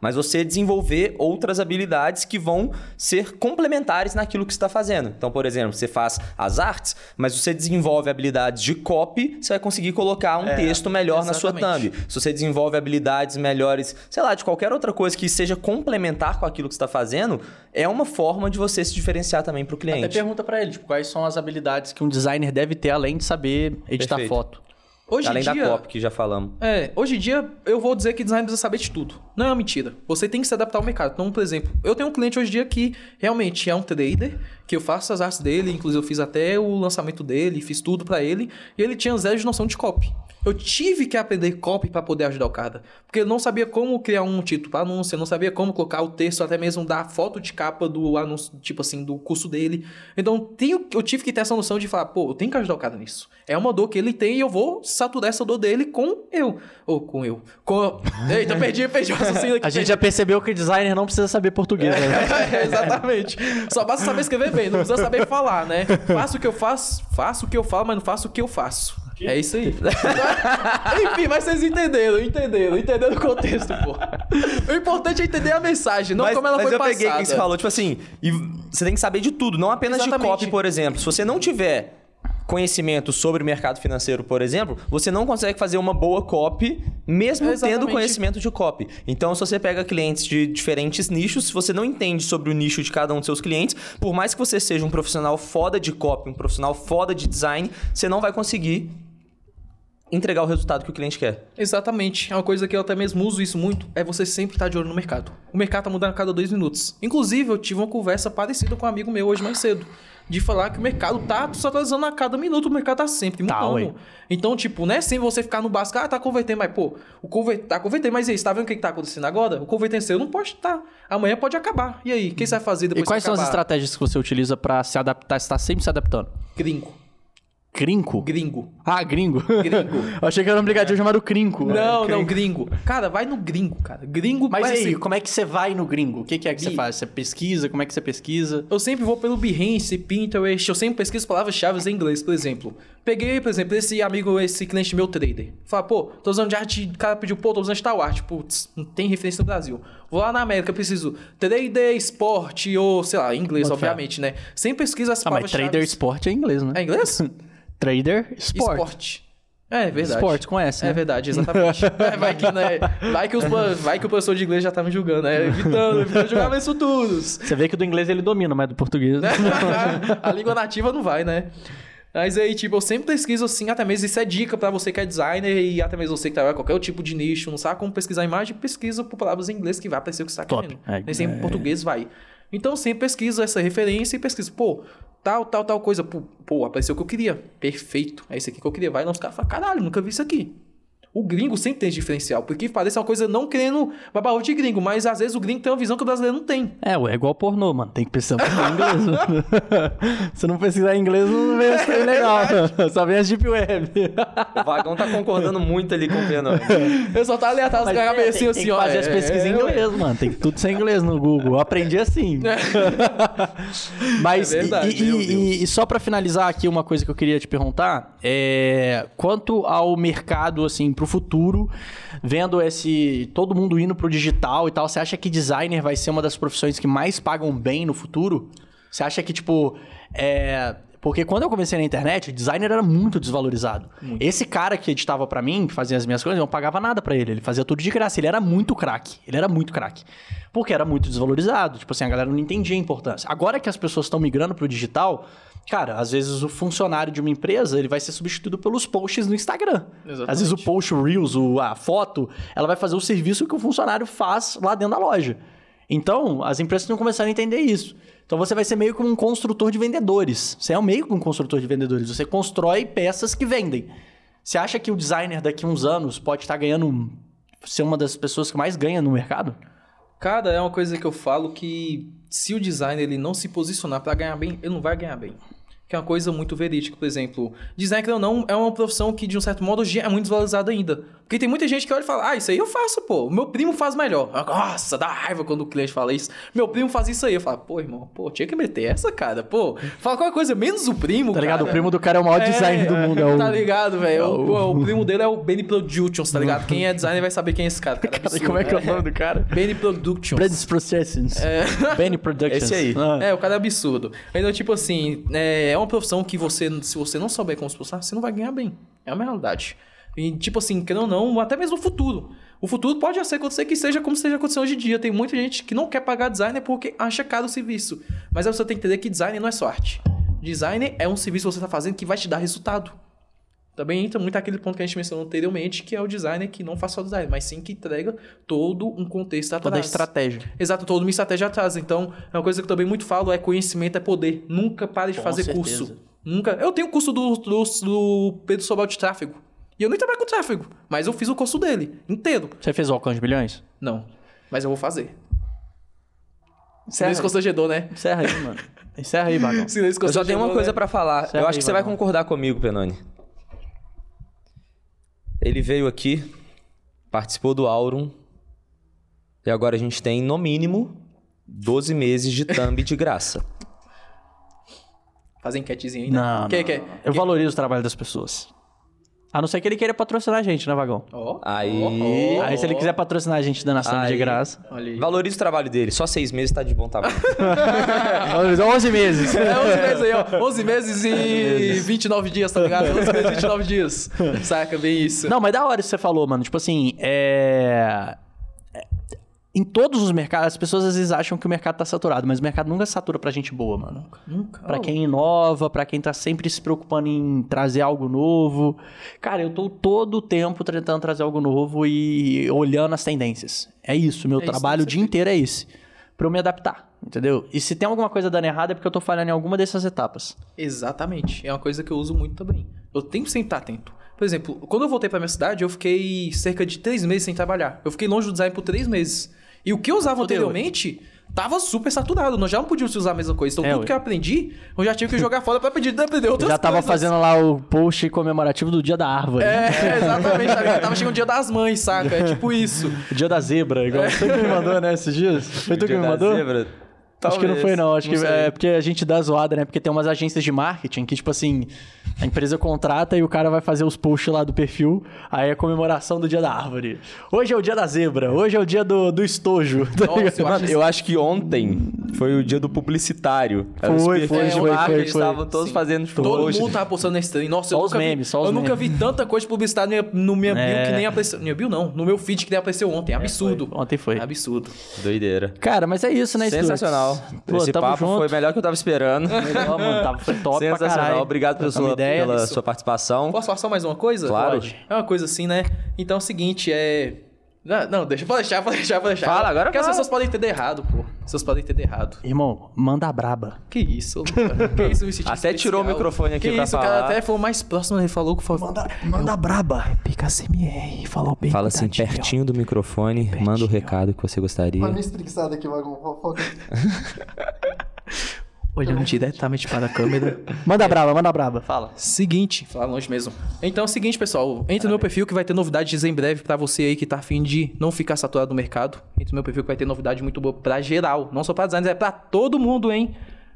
Mas você desenvolver outras habilidades que vão ser complementares naquilo que você está fazendo. Então, por exemplo, você faz as artes, mas você desenvolve habilidades de copy, você vai conseguir colocar um texto melhor na sua exatamente. thumb. Se você desenvolve habilidades melhores, sei lá, de qualquer outra coisa que seja complementar com aquilo que você está fazendo, é uma forma de você se diferenciar também para o cliente. Até pergunta pra ele, tipo, quais são as habilidades que um designer deve ter além de saber editar Perfeito. foto. Hoje Além dia, da copy que já falamos. É, hoje em dia eu vou dizer que design precisa saber de tudo. Não é uma mentira. Você tem que se adaptar ao mercado. Então, por exemplo, eu tenho um cliente hoje em dia que realmente é um trader, que eu faço as artes dele, inclusive eu fiz até o lançamento dele, fiz tudo pra ele, e ele tinha zero de noção de copy. Eu tive que aprender copy pra poder ajudar o cara, porque eu não sabia como criar um título para anúncio, eu não sabia como colocar o texto, até mesmo dar a foto de capa do anúncio, tipo assim, do curso dele. Então, tenho, eu tive que ter essa noção de falar, pô, eu tenho que ajudar o cara nisso. É uma dor que ele tem e eu vou saturar essa dor dele com eu. Ou com eu. Com... Eita, perdi, perdi o raciocínio aqui. A gente já percebeu que designer não precisa saber português, né? É, exatamente. Só basta saber escrever bem, não precisa saber falar, né? Faço o que eu faço, faço o que eu falo, mas não faço o que eu faço. É isso aí. Enfim, mas vocês entenderam, entenderam, entenderam o contexto, pô. O importante é entender a mensagem, não mas, como ela mas foi eu passada. peguei o que você falou, tipo assim, você tem que saber de tudo, não apenas de Exatamente. copy, por exemplo. Se você não tiver conhecimento sobre o mercado financeiro, por exemplo, você não consegue fazer uma boa copy, mesmo Exatamente. tendo conhecimento de copy. Então, se você pega clientes de diferentes nichos, se você não entende sobre o nicho de cada um dos seus clientes, por mais que você seja um profissional foda de copy, um profissional foda de design, você não vai conseguir entregar o resultado que o cliente quer. Exatamente. É uma coisa que eu até mesmo uso isso muito, é você sempre estar de olho no mercado. O mercado tá mudando a cada dois minutos. Inclusive, eu tive uma conversa parecida com um amigo meu hoje mais cedo. De falar que o mercado tá se atualizando a cada minuto, o mercado tá sempre Tá, mudando. ué. então, tipo, não é sem você ficar no básico, ah, tá convertendo, mas, pô, o conver... tá convertendo, mas e aí, você tá vendo o que, que tá acontecendo agora? O convertendo seu não pode estar. Amanhã pode acabar. E aí, o que você vai fazer E depois quais que são as estratégias que você utiliza pra se adaptar, estar sempre se adaptando? Gringo. Crinco? Gringo. Ah, gringo. Gringo. Eu achei que era um aplicativo chamado Crinco. Não, não, gringo. Cara, vai no gringo, cara. Gringo Mas parece- aí, como é que você vai no gringo? O que, que é que você faz? Você pesquisa? Como é que você pesquisa? Eu sempre vou pelo Behance, Pinterest, eu sempre pesquiso palavras-chave em inglês, por exemplo. Peguei, por exemplo, esse amigo, esse cliente meu trader. Fala, pô, tô usando de arte, o cara pediu, pô, tô usando de tal arte. Putz, não tem referência no Brasil. Vou lá na América, preciso trader, esporte, ou sei lá, inglês, obviamente, né? Sempre pesquiso as Ah, mas palavras-chave. trader esporte é inglês, né? É inglês? Trader esporte. Esporte. É verdade. Esporte, com S, É né? verdade, exatamente. É, vai, que, né, vai, que os, vai que o professor de inglês já tá me julgando, né? Evitando, evitando jogar meus futuros. Você vê que do inglês ele domina, mas do português... a língua nativa não vai, né? Mas aí, tipo, eu sempre pesquiso assim, até mesmo isso é dica pra você que é designer e até mesmo você que trabalha qualquer tipo de nicho, não sabe como pesquisar a imagem, pesquisa por palavras em inglês que vai aparecer o que você tá Top. querendo. É, Nem sempre é. em português vai. Então, sempre pesquiso essa referência e pesquiso, pô, tal, tal, tal coisa, pô, apareceu o que eu queria. Perfeito. É isso aqui que eu queria. Vai caras falam, caralho, nunca vi isso aqui. O gringo sempre tem esse diferencial, porque parece uma coisa não querendo babar de gringo, mas às vezes o gringo tem uma visão que o brasileiro não tem. É, ué, é igual pornô, mano. Tem que pesquisar em inglês. mano. Se não pesquisar em inglês, não vem as coisas legal. Só vem as deep web. O Vagão tá concordando muito ali com o Penão. Eu só tá aleatório, os Mas caras é, tem, assim, tem assim, que ó. fazer as é, pesquisas em é, inglês, mano. Tem que tudo ser em inglês no Google. Eu aprendi assim. Mas É verdade, e, e- e- e só pra finalizar aqui uma coisa que eu queria te perguntar é quanto ao mercado assim pro futuro, vendo esse todo mundo indo pro digital e tal, você acha que designer vai ser uma das profissões que mais pagam bem no futuro? Você acha que tipo é porque quando eu comecei na internet, designer era muito desvalorizado. Esse cara que editava pra mim, que fazia as minhas coisas, eu não pagava nada pra ele. Ele fazia tudo de graça. Ele era muito craque. Ele era muito craque. Porque era muito desvalorizado. Tipo assim, a galera não entendia a importância. Agora que as pessoas estão migrando pro digital, cara, às vezes o funcionário de uma empresa, ele vai ser substituído pelos posts no Instagram. Exatamente. Às vezes o post, o Reels, o- a foto, ela vai fazer o serviço que o funcionário faz lá dentro da loja. Então, as empresas estão começando a entender isso. Então, você vai ser meio como um construtor de vendedores. Você é meio que um construtor de vendedores. Você constrói peças que vendem. Você acha que o designer daqui a uns anos pode estar ganhando... Ser uma das pessoas que mais ganha no mercado? Cara, é uma coisa que eu falo que se o designer ele não se posicionar pra ganhar bem, ele não vai ganhar bem. Que é uma coisa muito verídica, por exemplo. Designer ou não é uma profissão que, de um certo modo, é muito desvalorizada ainda. Porque tem muita gente que olha e fala, ah, isso aí eu faço, pô. Meu primo faz melhor. Nossa, dá raiva quando o cliente fala isso. Meu primo faz isso aí. Eu falo, pô, irmão, pô, tinha que meter essa, cara. Pô, fala qualquer coisa, menos o primo, Tá ligado? cara. O primo do cara é o maior designer do mundo. É o... Tá ligado, velho? é O, o- o primo dele é o Benny Productions, tá ligado? Quem é designer vai saber quem é esse cara. cara Cara, absurdo, como é que é o né? nome do cara? Benny Productions. Brands Processings. Benny Productions. Esse aí. Ah. É, o cara é absurdo. Então, tipo assim, é, é uma profissão que você, se você não souber como se você não vai ganhar bem. É uma realidade. E, tipo assim, querendo ou não, até mesmo o futuro. O futuro pode ser acontecer que seja como esteja acontecendo hoje em dia. Tem muita gente que não quer pagar designer porque acha caro o serviço. Mas você tem que entender que design não é só arte. Design é um serviço que você está fazendo que vai te dar resultado. Também entra muito aquele ponto que a gente mencionou anteriormente, que é o designer que não faz só design, mas sim que entrega todo um contexto atrás. Toda a estratégia. Exato, toda uma estratégia atrás. Então, é uma coisa que eu também muito falo, é conhecimento é poder. Nunca pare de Com fazer certeza. curso. Nunca. Eu tenho curso do, do, do Pedro Sobral de tráfego. E eu nem trabalho com tráfego, mas eu fiz o curso dele, inteiro. Você fez o alcance de milhões? Não, mas eu vou fazer. Encerra Silêncio aí. constrangedor, né? Encerra aí, mano. Encerra aí, Bagão. Silêncio Eu só tenho uma constrangedor, coisa né? pra falar. Certo eu aí, acho que você vai concordar comigo, Penoni. Ele veio aqui, participou do Aurum, e agora a gente tem, no mínimo, 12 meses de thumb de graça. Fazer enquetezinha ainda. Não, Quer, não. quer? Eu valorizo o trabalho das pessoas. A não ser que ele queira patrocinar a gente, né, Vagão? Ó, Aí- ó, Aí se ele quiser patrocinar a gente dando ação de graça. Valoriza o trabalho dele. Só seis meses tá de bom tamanho. 11 meses. É 11 meses aí, ó. 11 meses e 29 dias, tá ligado? 11 meses e 29 dias. Saca, bem isso. Não, mas da hora isso que você falou, mano. Tipo assim, é- Em todos os mercados, as pessoas às vezes acham que o mercado tá saturado, mas o mercado nunca satura pra gente boa, mano. Nunca. Pra quem inova, pra quem tá sempre se preocupando em trazer algo novo. Cara, eu tô todo o tempo tentando trazer algo novo e olhando as tendências. É isso, meu É isso trabalho o tem que dia inteiro é esse. Pra eu me adaptar, entendeu? E se tem alguma coisa dando errado é porque eu tô falhando em alguma dessas etapas. Exatamente. É uma coisa que eu uso muito também. Eu tenho que estar atento. Por exemplo, quando eu voltei pra minha cidade, eu fiquei cerca de três meses sem trabalhar. Eu fiquei longe do design por três meses. E o que eu usava Fudeu, anteriormente tava super saturado. Nós já não podíamos usar a mesma coisa. Então, É, tudo ué. que eu aprendi, eu já tive que jogar fora pra pedir, aprender Eu outras já tava coisas. fazendo lá o post comemorativo do dia da árvore. É, exatamente. Tava chegando o dia das mães, saca? É tipo isso. O dia da zebra, igual você que me mandou, né, esses dias? Foi tu que Dia me da mandou? zebra? Acho que não foi, não. Acho que sei. é porque a gente dá zoada, né? Porque tem umas agências de marketing que, tipo assim, a empresa contrata e o cara vai fazer os posts lá do perfil, aí é comemoração do dia da árvore. Hoje é o dia da zebra, hoje é o dia do, do estojo. tá Nossa, eu acho Mano, eu acho que ontem foi o dia do publicitário. Foi, foi, foi, foi, foi. estavam todos Sim. fazendo Todo post. mundo tava postando nesse trem. Nossa, Só eu os nunca vi, memes, só os Eu nunca vi tanta coisa de publicidade no minha, bio É. que nem apareceu. No meu bio não, no meu feed que nem apareceu ontem. Absurdo. Ontem foi. Absurdo. Doideira. Cara, mas é isso, né, Stuart? Pô, Esse papo junto. foi melhor que eu tava esperando. Melhor, mano, tava, foi top Sensacional. Obrigado pela sua, ideia. pela Isso. sua participação. Posso falar só mais uma coisa? Claro. Pode. É uma coisa assim, né? Então é o seguinte, é. Não, não, deixa, pode deixar, pode deixar, pode deixar. Fala, agora Porque as fala. pessoas podem entender errado, pô. Pessoas podem entender errado. Irmão, manda a braba. Que isso, Luca? Que isso, eu me senti Até especial. tirou o microfone aqui que pra isso, o falar. cara até falou mais próximo, ele falou que falou. Manda, manda a braba. Pica CMR, falou bem. Fala assim, cuidadinho. pertinho do microfone, manda o recado que você gostaria. Tá meio espreguiçado aqui, Vagão. Olhando diretamente para a câmera. Manda braba, manda braba. Fala. Seguinte, falar longe mesmo. Então é o seguinte, pessoal. Entre no meu perfil que vai ter novidades em breve pra você aí que tá afim de não ficar saturado no mercado. Entre no meu perfil que vai ter novidade muito boa pra geral. Não só pra designers, é pra todo mundo, hein?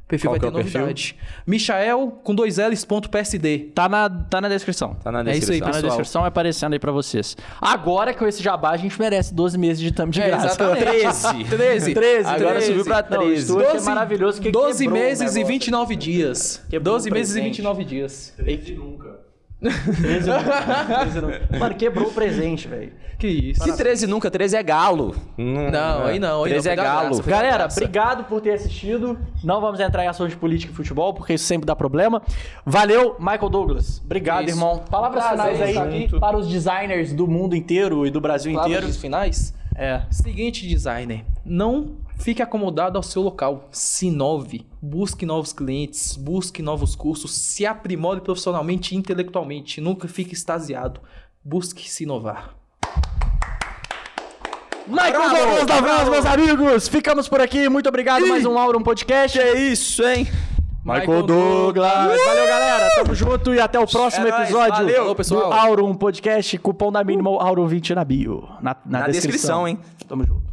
Perfil Qual vai que ter é o perfil? novidade. Michael com dois L's ponto PSD. Tá na, tá na descrição. Tá na É isso aí, descrição. Tá na pessoal. descrição é aparecendo aí pra vocês. Agora com esse jabá, a gente merece 12 meses de thumb de É, graça. exatamente. 13. 13. 13, Agora 13. subiu pra Não, 13. Stuart é maravilhoso que 12 quebrou o meses e negócio. 29 dias. Quebrou 12 o meses e presente. 29 dias. 13 nunca. 13 não. 13 não. Mano, quebrou o presente, velho. Que isso. Que 13 nunca, 13 é galo. Não, aí não, aí 13 não, é foi da galo. graça. Galera, obrigado por ter assistido. Não vamos entrar em ações de política e futebol, porque isso sempre dá problema. Valeu, Michael Douglas. Obrigado, Isso. irmão. Palavras Prazer finais aí aqui. para os designers do mundo inteiro e do Brasil Palavras inteiro. finais. É. Seguinte, designer. Não fique acomodado ao seu local. Se inove. Busque novos clientes. Busque novos cursos. Se aprimore profissionalmente e intelectualmente. Nunca fique extasiado. Busque se inovar. Michael Douglas da Vaz, meus amigos. Ficamos por aqui. Muito obrigado. Mais um Auron Podcast. É isso, hein? Michael Douglas. Valeu, galera. Tamo junto e até o próximo É nóis, episódio valeu. Falou, pessoal. do Auron Podcast. Cupom da Minimal Auron20 na bio. Na, na Na descrição. descrição, hein? Tamo junto.